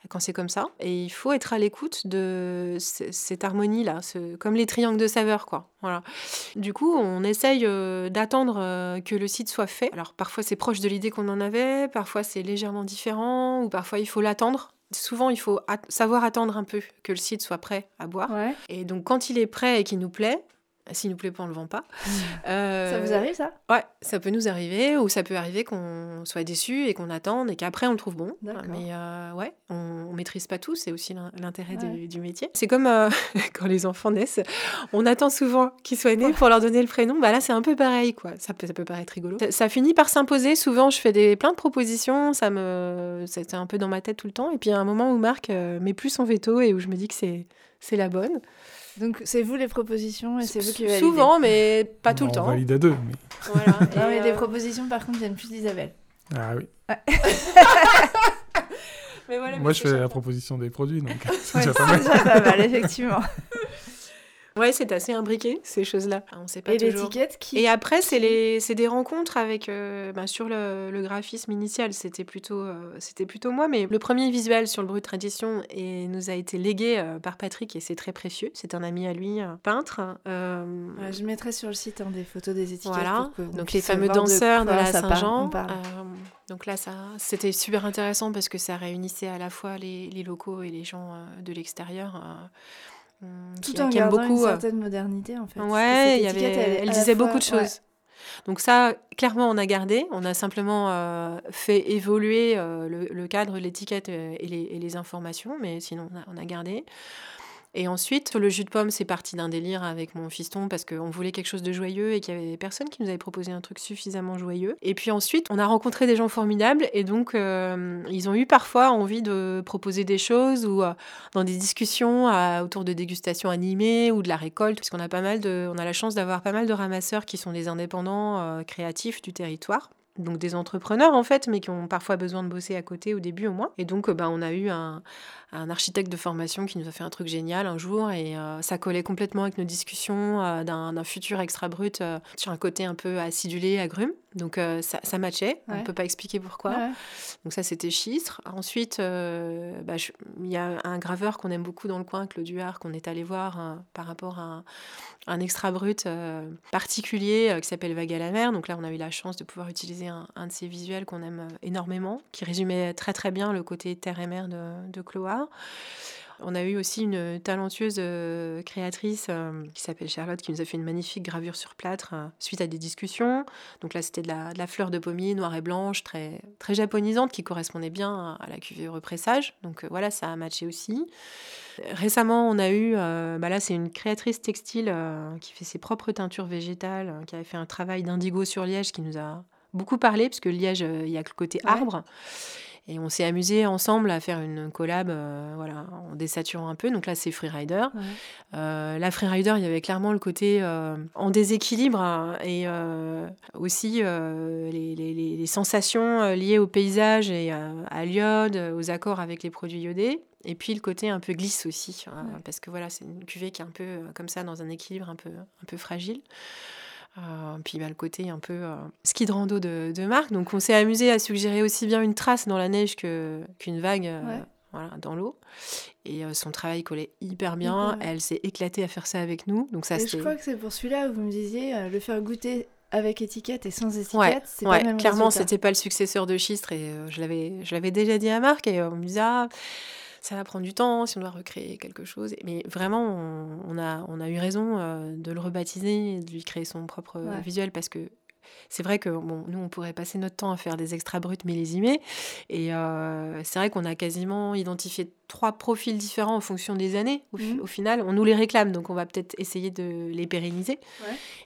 quand c'est comme ça. Et il faut être à l'écoute de cette harmonie-là, comme les triangles de saveur, quoi. Voilà. Du coup, on essaye euh, d'attendre euh, que le site soit fait. Alors parfois c'est proche de l'idée qu'on en avait, parfois c'est légèrement différent, ou parfois il faut l'attendre souvent, il faut savoir attendre un peu que le cidre soit prêt à boire. Et donc, quand il est prêt et qu'il nous plaît, s'il nous plaît pas, on le vend pas. Euh, ça vous arrive, ça? Ouais, ça peut nous arriver, ou ça peut arriver qu'on soit déçu et qu'on attende et qu'après on le trouve bon. Mais euh, ouais, on, ne maîtrise pas tout, c'est aussi l'intérêt du, métier. C'est comme euh, quand les enfants naissent, on attend souvent qu'ils soient nés pour leur donner le prénom. Bah là, c'est un peu pareil, quoi. Ça peut, ça peut paraître rigolo. Ça, finit par s'imposer. Souvent, je fais des, plein de propositions, ça me, c'était un peu dans ma tête tout le temps. Et puis, il y a un moment où Marc met plus son veto et où je me dis que c'est la bonne. Donc c'est vous les propositions et c'est vous qui validez Souvent, mais pas tout le temps. On valide à deux. Mais... Voilà. non, mais des euh, propositions, par contre, viennent plus d'Isabelle. Ah oui. mais voilà, Moi, je fais la proposition des produits, donc c'est déjà pas mal. C'est déjà pas mal, effectivement. Ouais, c'est assez imbriqué, ces choses-là. On sait pas et l'étiquette qui... Et après, c'est les... des rencontres avec... Euh, bah, sur le, le, graphisme initial, c'était plutôt, euh, c'était plutôt moi, mais le premier visuel sur le Brut Tradition et nous a été légué euh, par Patrick et c'est très précieux. C'est un ami à lui, peintre. je mettrai sur le site hein, des photos des étiquettes. Voilà, donc les fameux danseurs de, la Saint-Jean. donc là, ça, c'était super intéressant parce que ça réunissait à la fois les, les locaux et les gens de l'extérieur. Mmh, Tout en gardant beaucoup, une euh, certaine modernité en fait. Ouais, y avait, elle, disait beaucoup de choses. Donc ça, clairement, on a gardé. On a simplement euh, fait évoluer euh, le, cadre, l'étiquette et les, et les, informations, mais sinon, on a, on a gardé. Et ensuite, le jus de pomme, c'est parti d'un délire avec mon fiston parce qu'on voulait quelque chose de joyeux et qu'il y avait personne qui nous avait proposé un truc suffisamment joyeux. Et puis ensuite, on a rencontré des gens formidables et donc euh, ils ont eu parfois envie de proposer des choses ou euh, dans des discussions autour de dégustations animées ou de la récolte, puisqu'on a pas mal de, a la chance d'avoir pas mal de ramasseurs qui sont des indépendants euh, créatifs du territoire donc des entrepreneurs en fait, mais qui ont parfois besoin de bosser à côté au début au moins. Et donc, bah, on a eu un, un architecte de formation qui nous a fait un truc génial un jour et euh, ça collait complètement avec nos discussions euh, d'un futur extra brut euh, sur un côté un peu acidulé, agrume. Donc ça, ça, matchait, on ne peut pas expliquer pourquoi. Donc ça c'était Chistre. Ensuite, bah, il y a un graveur qu'on aime beaucoup dans le coin, Claude Huard, qu'on est allé voir par rapport à un, extra brut particulier qui s'appelle Vague à la mer. Donc là on a eu la chance de pouvoir utiliser un, de ces visuels qu'on aime énormément, qui résumait très très bien le côté terre et mer de, Cloard. On a eu aussi une talentueuse euh, créatrice euh, qui s'appelle Charlotte qui nous a fait une magnifique gravure sur plâtre euh, suite à des discussions. Donc là, c'était de la, fleur de pommier noire et blanche, très, très japonisante, qui correspondait bien à, la cuvée repressage. Donc voilà, ça a matché aussi. Récemment, on a eu, bah là, c'est une créatrice textile qui fait ses propres teintures végétales, qui avait fait un travail d'indigo sur liège qui nous a beaucoup parlé, parce que liège, il y a le côté arbre. Et on s'est amusé ensemble à faire une collab euh, voilà, en désaturant un peu. Donc là, c'est Freerider. Euh, la Freerider, il y avait clairement le côté euh, en déséquilibre hein, et aussi les, les, les, sensations liées au paysage et à l'iode, aux accords avec les produits iodés. Et puis le côté un peu glisse aussi, hein, parce que voilà, c'est une cuvée qui est un peu comme ça, dans un équilibre un peu, un peu fragile. Euh, puis bah, le côté un peu euh, ski de rando de, de Marc. Donc on s'est amusé à suggérer aussi bien une trace dans la neige qu'une vague euh, voilà, dans l'eau. Et son travail collait hyper bien. Elle s'est éclatée à faire ça avec nous. Donc ça, je crois que c'est pour celui-là où vous me disiez le faire goûter avec étiquette et sans étiquette, c'est ouais, pas clairement, c'était pas le successeur de Chistre et je l'avais, je l'avais déjà dit à Marc et on me disait ah, ça va prendre du temps si on doit recréer quelque chose. Mais vraiment, on, a, on a eu raison euh, de le rebaptiser, de lui créer son propre visuel parce que c'est vrai que bon, nous, on pourrait passer notre temps à faire des extra bruts millésimés. Et euh, c'est vrai qu'on a quasiment identifié trois profils différents en fonction des années. Au, mmh. final, on nous les réclame, donc on va peut-être essayer de les pérenniser.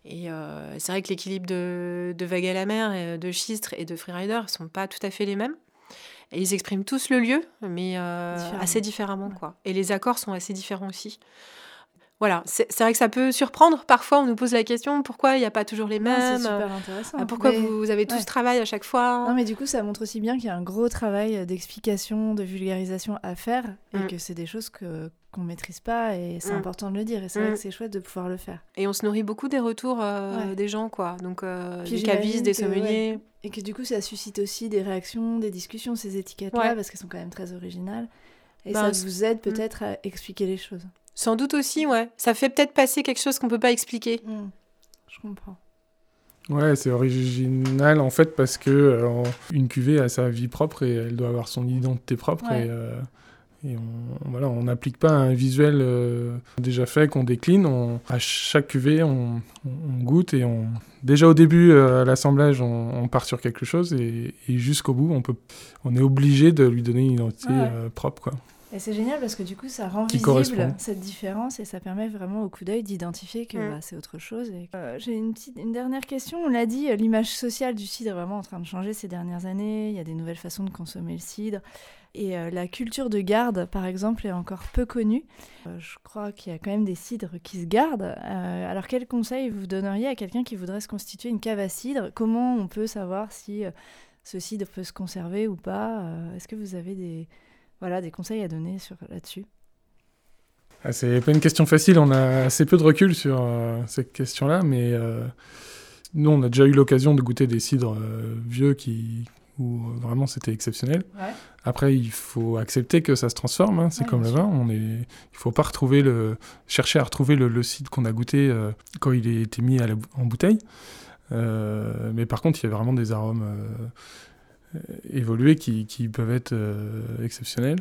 Et euh, c'est vrai que l'équilibre de, de Vague à la mer, de Schistre et de Freerider ne sont pas tout à fait les mêmes. Et ils expriment tous le lieu, mais euh, assez différemment. Quoi. Et les accords sont assez différents aussi. Voilà, c'est vrai que ça peut surprendre. Parfois, on nous pose la question pourquoi il n'y a pas toujours les mêmes C'est super intéressant. Euh, pourquoi vous, avez tout ce travail à chaque fois Non, mais du coup, ça montre aussi bien qu'il y a un gros travail d'explication, de vulgarisation à faire et mm. que c'est des choses que qu'on maîtrise pas et c'est mm. important de le dire. Et c'est vrai mm. que c'est chouette de pouvoir le faire. Et on se nourrit beaucoup des retours euh, des gens, quoi. Donc, des cavistes, des sommeliers. Et que du coup, ça suscite aussi des réactions, des discussions, ces étiquettes-là, parce qu'elles sont quand même très originales. Et ben, ça vous aide peut-être à expliquer les choses. Sans doute aussi, ouais. Ça fait peut-être passer quelque chose qu'on peut pas expliquer. Hmm. Je comprends. Ouais, c'est original en fait parce que euh, une cuvée a sa vie propre et elle doit avoir son identité propre et, euh, et on voilà, on n'applique pas un visuel euh, déjà fait qu'on décline. On, à chaque cuvée, on, on, goûte et on déjà au début euh, à l'assemblage, on, on, part sur quelque chose et, et jusqu'au bout, on peut, on est obligé de lui donner une identité Ouais. euh, propre quoi. Et c'est génial parce que du coup, ça rend Qui visible cette différence et ça permet vraiment au coup d'œil d'identifier que Mm. bah, c'est autre chose. Et... Euh, J'ai une, petite, une dernière question. On l'a dit, euh, l'image sociale du cidre est vraiment en train de changer ces dernières années. Il y a des nouvelles façons de consommer le cidre. Et euh, la culture de garde, par exemple, est encore peu connue. Euh, je crois qu'il y a quand même des cidres qui se gardent. Euh, alors, quel conseil vous donneriez à quelqu'un qui voudrait se constituer une cave à cidre? Comment on peut savoir si euh, ce cidre peut se conserver ou pas? Euh, Est-ce que vous avez des, voilà, des conseils à donner sur là-dessus Ah, c'est pas une question facile, on a assez peu de recul sur euh, cette question-là, mais euh, nous on a déjà eu l'occasion de goûter des cidres euh, vieux qui où euh, vraiment c'était exceptionnel. Ouais. Après, il faut accepter que ça se transforme, hein, c'est Ouais, comme le vin. On est, il faut pas retrouver le, chercher à retrouver le, le cidre qu'on a goûté quand il a été mis à la bou- en bouteille. Mais par contre, il y a vraiment des arômes euh, évolués qui, qui peuvent être euh, exceptionnels.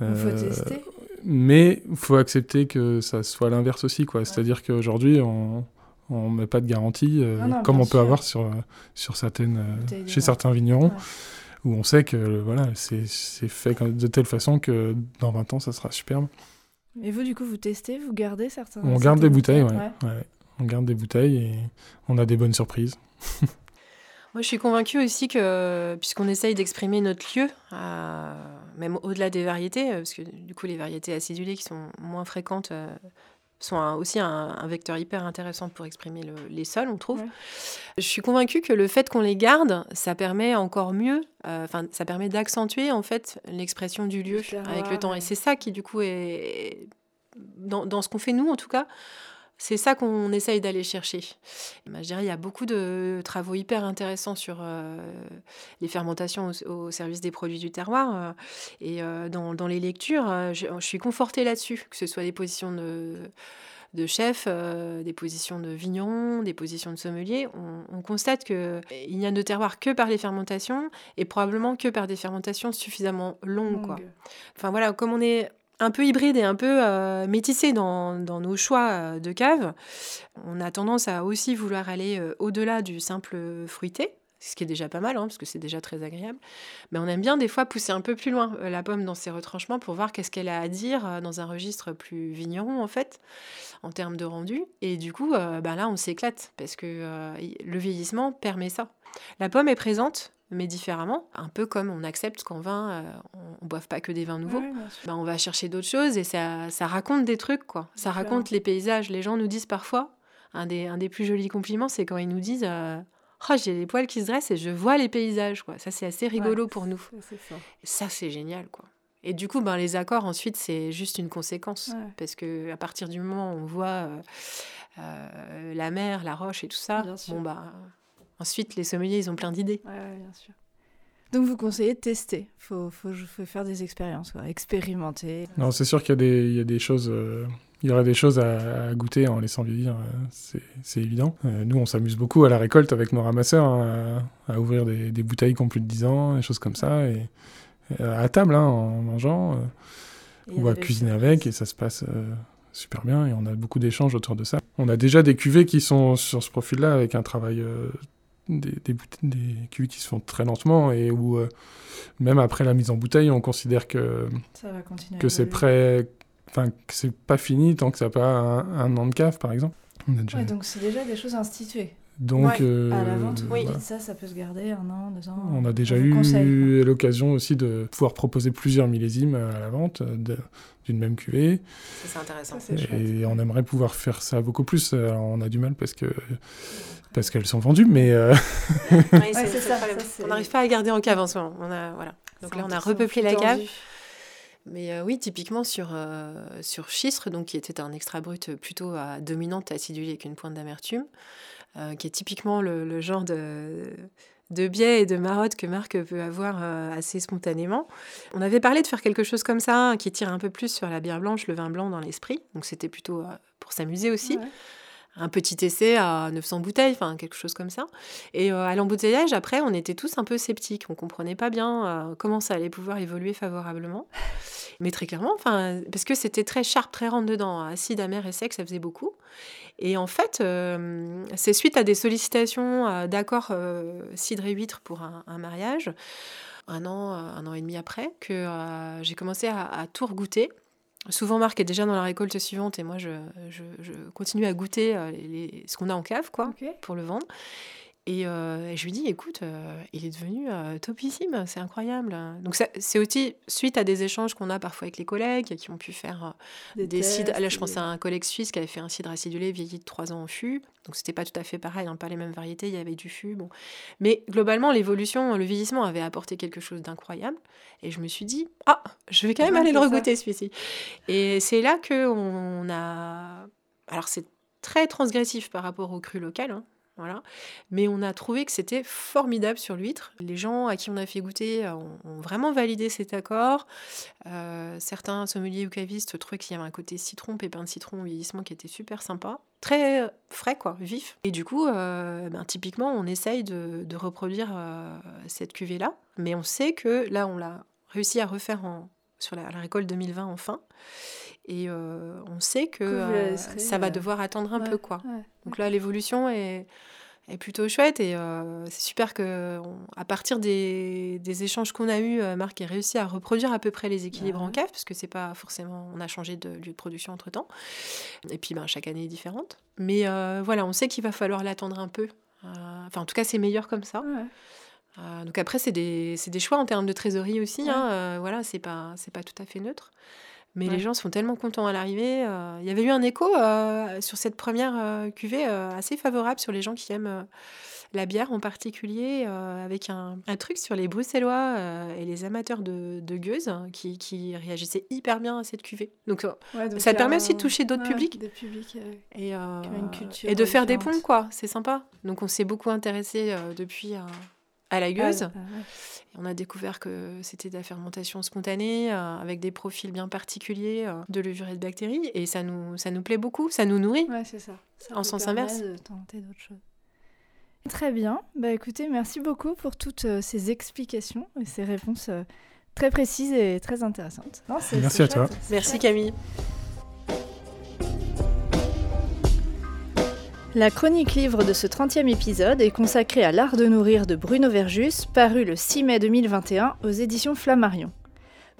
Il faut Euh, tester. mais il faut accepter que ça soit l'inverse aussi, quoi. C'est-à-dire qu'aujourd'hui, on on met pas de garantie, euh, Non, non, comme on peut sûr. avoir sur, sur certaines, euh, Bouteilles chez certains vignerons, Ouais. où on sait que euh, voilà, c'est fait de telle façon que dans 20 ans, ça sera superbe. Et vous, du coup, vous testez, vous gardez certains on garde des bouteilles, ouais. ouais. On garde des bouteilles et on a des bonnes surprises. Moi, je suis convaincue aussi que, puisqu'on essaye d'exprimer notre lieu, euh, même au-delà des variétés, euh, parce que du coup, les variétés acidulées qui sont moins fréquentes euh, sont un- aussi un, un vecteur hyper intéressant pour exprimer le- les sols, on trouve. Ouais. Je suis convaincue que le fait qu'on les garde, ça permet encore mieux, euh, enfin, ça permet d'accentuer en fait l'expression du lieu avec le temps. Et c'est ça qui, du coup, est dans, dans ce qu'on fait nous, en tout cas. C'est ça qu'on essaye d'aller chercher. Bah, je dirais il y a beaucoup de travaux hyper intéressants sur euh, les fermentations au, au service des produits du terroir. euh, et euh, dans, dans les lectures, je, je suis confortée là-dessus, que ce soit des positions de, de chef, euh, des positions de vigneron, des positions de sommelier. On, on constate qu'il n'y a de terroir que par les fermentations et probablement que par des fermentations suffisamment longues. Quoi. Enfin voilà, comme on est un peu hybride et un peu euh, métissé dans, nos choix euh, de cave, on a tendance à aussi vouloir aller euh, au-delà du simple fruité, ce qui est déjà pas mal, hein, parce que c'est déjà très agréable. Mais on aime bien des fois pousser un peu plus loin la pomme dans ses retranchements pour voir qu'est-ce qu'elle a à dire dans un registre plus vigneron en fait, en termes de rendu. Et du coup, bah là, on s'éclate parce que le vieillissement permet ça. La pomme est présente, mais différemment, un peu comme on accepte qu'en vin, euh, on ne boive pas que des vins nouveaux. Ouais. Bah, on va chercher d'autres choses et ça, ça raconte des trucs, quoi. Ça raconte les paysages. Les gens nous disent parfois, un des, un des plus jolis compliments, c'est quand ils nous disent euh, Oh, j'ai les poils qui se dressent et je vois les paysages, quoi. Ça, c'est assez rigolo Ouais, pour nous. ça, C'est ça, génial, quoi. Et du coup, ben, les accords, ensuite, c'est juste une conséquence. Ouais. Parce que à partir du moment où on voit euh, euh, la mer, la roche et tout ça, bon, bah, ensuite, les sommeliers, ils ont plein d'idées. Ouais, ouais, bien sûr. Donc vous conseillez de tester. Faut, faut, faut faire des expériences, quoi. expérimenter. Non, c'est sûr qu'il y, a des- il y a des choses. euh, il y aurait des choses à, à goûter en laissant vieillir, euh, c'est évident. Euh, nous, on s'amuse beaucoup à la récolte avec nos ramasseurs, hein, à, à ouvrir des, des bouteilles qui ont plus de 10 ans, des choses comme ça, et, à table, hein, en mangeant, euh, il ou à cuisiner avec, et ça se passe euh, super bien, et on a beaucoup d'échanges autour de ça. On a déjà des cuvées qui sont sur ce profil-là, avec un travail, euh, des, des, des cuvées qui se font très lentement, et où, euh, même après la mise en bouteille, on considère que Ça va que c'est prêt, enfin que c'est pas fini tant que ça n'a pas un, un an de cave par exemple. On a déjà- Ouais, donc c'est déjà des choses instituées. Donc Ouais, euh, à la vente, oui. voilà. ça, ça peut se garder un an, deux ans. on a déjà eu l'occasion aussi de pouvoir proposer plusieurs millésimes à la vente euh, d'une même cuvée Ça, c'est intéressant. Ça, c'est chouette. et on aimerait pouvoir faire ça beaucoup plus. Alors, on a du mal parce que parce qu'elles sont vendues, mais euh, ça, on n'arrive pas à garder en cave en ce moment. On a, voilà. Donc là, on a repeuplé la cave. tendu. Mais euh, oui, typiquement sur, euh, sur Chistre, donc, qui était un extra brut plutôt à dominante acidulée avec une pointe d'amertume, euh, qui est typiquement le, genre de, de biais et de marotte que Marc peut avoir euh, assez spontanément. On avait parlé de faire quelque chose comme ça, hein, qui tire un peu plus sur la bière blanche, le vin blanc dans l'esprit. Donc c'était plutôt euh, pour s'amuser aussi. Un petit essai à 900 bouteilles, enfin quelque chose comme ça. Et euh, à l'embouteillage, après, on était tous un peu sceptiques. On comprenait pas bien euh, comment ça allait pouvoir évoluer favorablement. Mais très clairement, enfin, parce que c'était très sharp, très rentre dedans, acide, amer et sec, ça faisait beaucoup. Et en fait, euh, c'est suite à des sollicitations d'accord euh, cidre et huître pour un, mariage, un an, un an et demi après, que j'ai commencé à, tout regoûter. Souvent, Marc est déjà dans la récolte suivante et moi, je, continue à goûter ce qu'on a en cave, quoi, pour le vendre. Euh, et, je lui dis, écoute, euh, il est devenu euh, topissime, c'est incroyable. Donc c'est aussi suite à des échanges qu'on a parfois avec les collègues qui ont pu faire des, cidres. Là, je pense à un collègue suisse qui avait fait un cidre acidulé vieilli de 3 ans en fût. Donc c'était pas tout à fait pareil, hein, pas les mêmes variétés, il y avait du fût. Bon. Mais globalement, l'évolution, le vieillissement avait apporté quelque chose d'incroyable. Et je me suis dit, ah, je vais quand même aller le regoûter celui-ci. Et c'est là qu'on a... Alors c'est très transgressif par rapport au cru local. Hein. Mais on a trouvé que c'était formidable sur l'huître. Les gens à qui on a fait goûter euh, ont, vraiment validé cet accord. Euh, certains sommeliers ou cavistes trouvaient qu'il y avait un côté citron, pépin de citron, vieillissement qui était super sympa. Très euh, frais, quoi, vif. Et du coup, ben, typiquement, on essaye de, reproduire cette cuvée-là. Mais on sait que là, on l'a réussi à refaire en, sur la, la récolte 2020 enfin. Et euh, on sait que, euh, ça va devoir attendre un peu. quoi. Donc là, l'évolution est, est, plutôt chouette et euh, c'est super que à partir des, des échanges qu'on a eus, Marc ait réussi à reproduire à peu près les équilibres en cave, parce que c'est pas forcément. On a changé de lieu de production entre temps. Et puis ben, chaque année est différente. Mais voilà, on sait qu'il va falloir l'attendre un peu. Enfin, en tout cas, c'est meilleur comme ça. donc après, c'est des, des, choix en termes de trésorerie aussi. Hein, voilà, c'est pas, pas tout à fait neutre. Mais les gens sont tellement contents à l'arrivée. Euh, il y avait eu un écho euh, sur cette première euh, cuvée assez favorable sur les gens qui aiment la bière en particulier, avec un, un, truc sur les Bruxellois et les amateurs de, de gueuse hein, qui, qui, réagissaient hyper bien à cette cuvée. Donc, ça permet aussi de toucher d'autres publics. et, et de faire des ponts, quoi. C'est sympa. Donc on s'est beaucoup intéressé depuis à la gueuse. On a découvert que c'était de la fermentation spontanée, euh, avec des profils bien particuliers euh, de levure et de bactéries. Et ça nous, ça nous plaît beaucoup, ça nous nourrit. Ouais, c'est ça. en sens inverse. De tenter d'autres choses. Très bien. Bah écoutez, merci beaucoup pour toutes euh, ces explications et ces réponses très précises et très intéressantes. merci à toi. Merci Camille. La chronique livre de ce 30e épisode est consacrée à L'art de nourrir de Bruno Verjus, paru le 6 mai 2021 aux éditions Flammarion.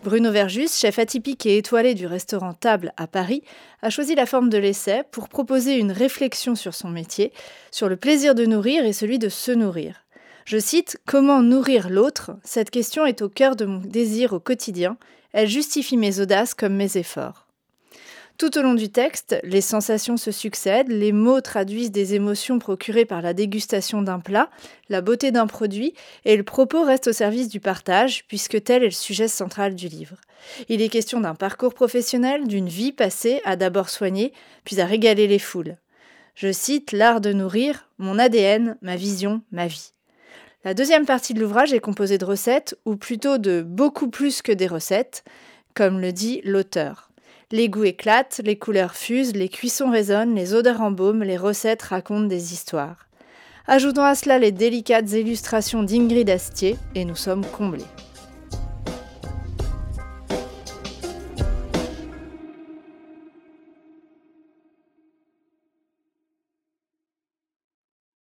Bruno Verjus, chef atypique et étoilé du restaurant Table à Paris, a choisi la forme de l'essai pour proposer une réflexion sur son métier, sur le plaisir de nourrir et celui de se nourrir. Je cite Comment nourrir l'autre? Cette question est au cœur de mon désir au quotidien. Elle justifie mes audaces comme mes efforts. Tout au long du texte, les sensations se succèdent, les mots traduisent des émotions procurées par la dégustation d'un plat, la beauté d'un produit, et le propos reste au service du partage, puisque tel est le sujet central du livre. Il est question d'un parcours professionnel, d'une vie passée à d'abord soigner, puis à régaler les foules. Je cite L'art de nourrir, mon ADN, ma vision, ma vie. La deuxième partie de l'ouvrage est composée de recettes, ou plutôt de beaucoup plus que des recettes, comme le dit l'auteur. Les goûts éclatent, les couleurs fusent, les cuissons résonnent, les odeurs embaument, les recettes racontent des histoires. Ajoutons à cela les délicates illustrations d'Ingrid Astier, et nous sommes comblés.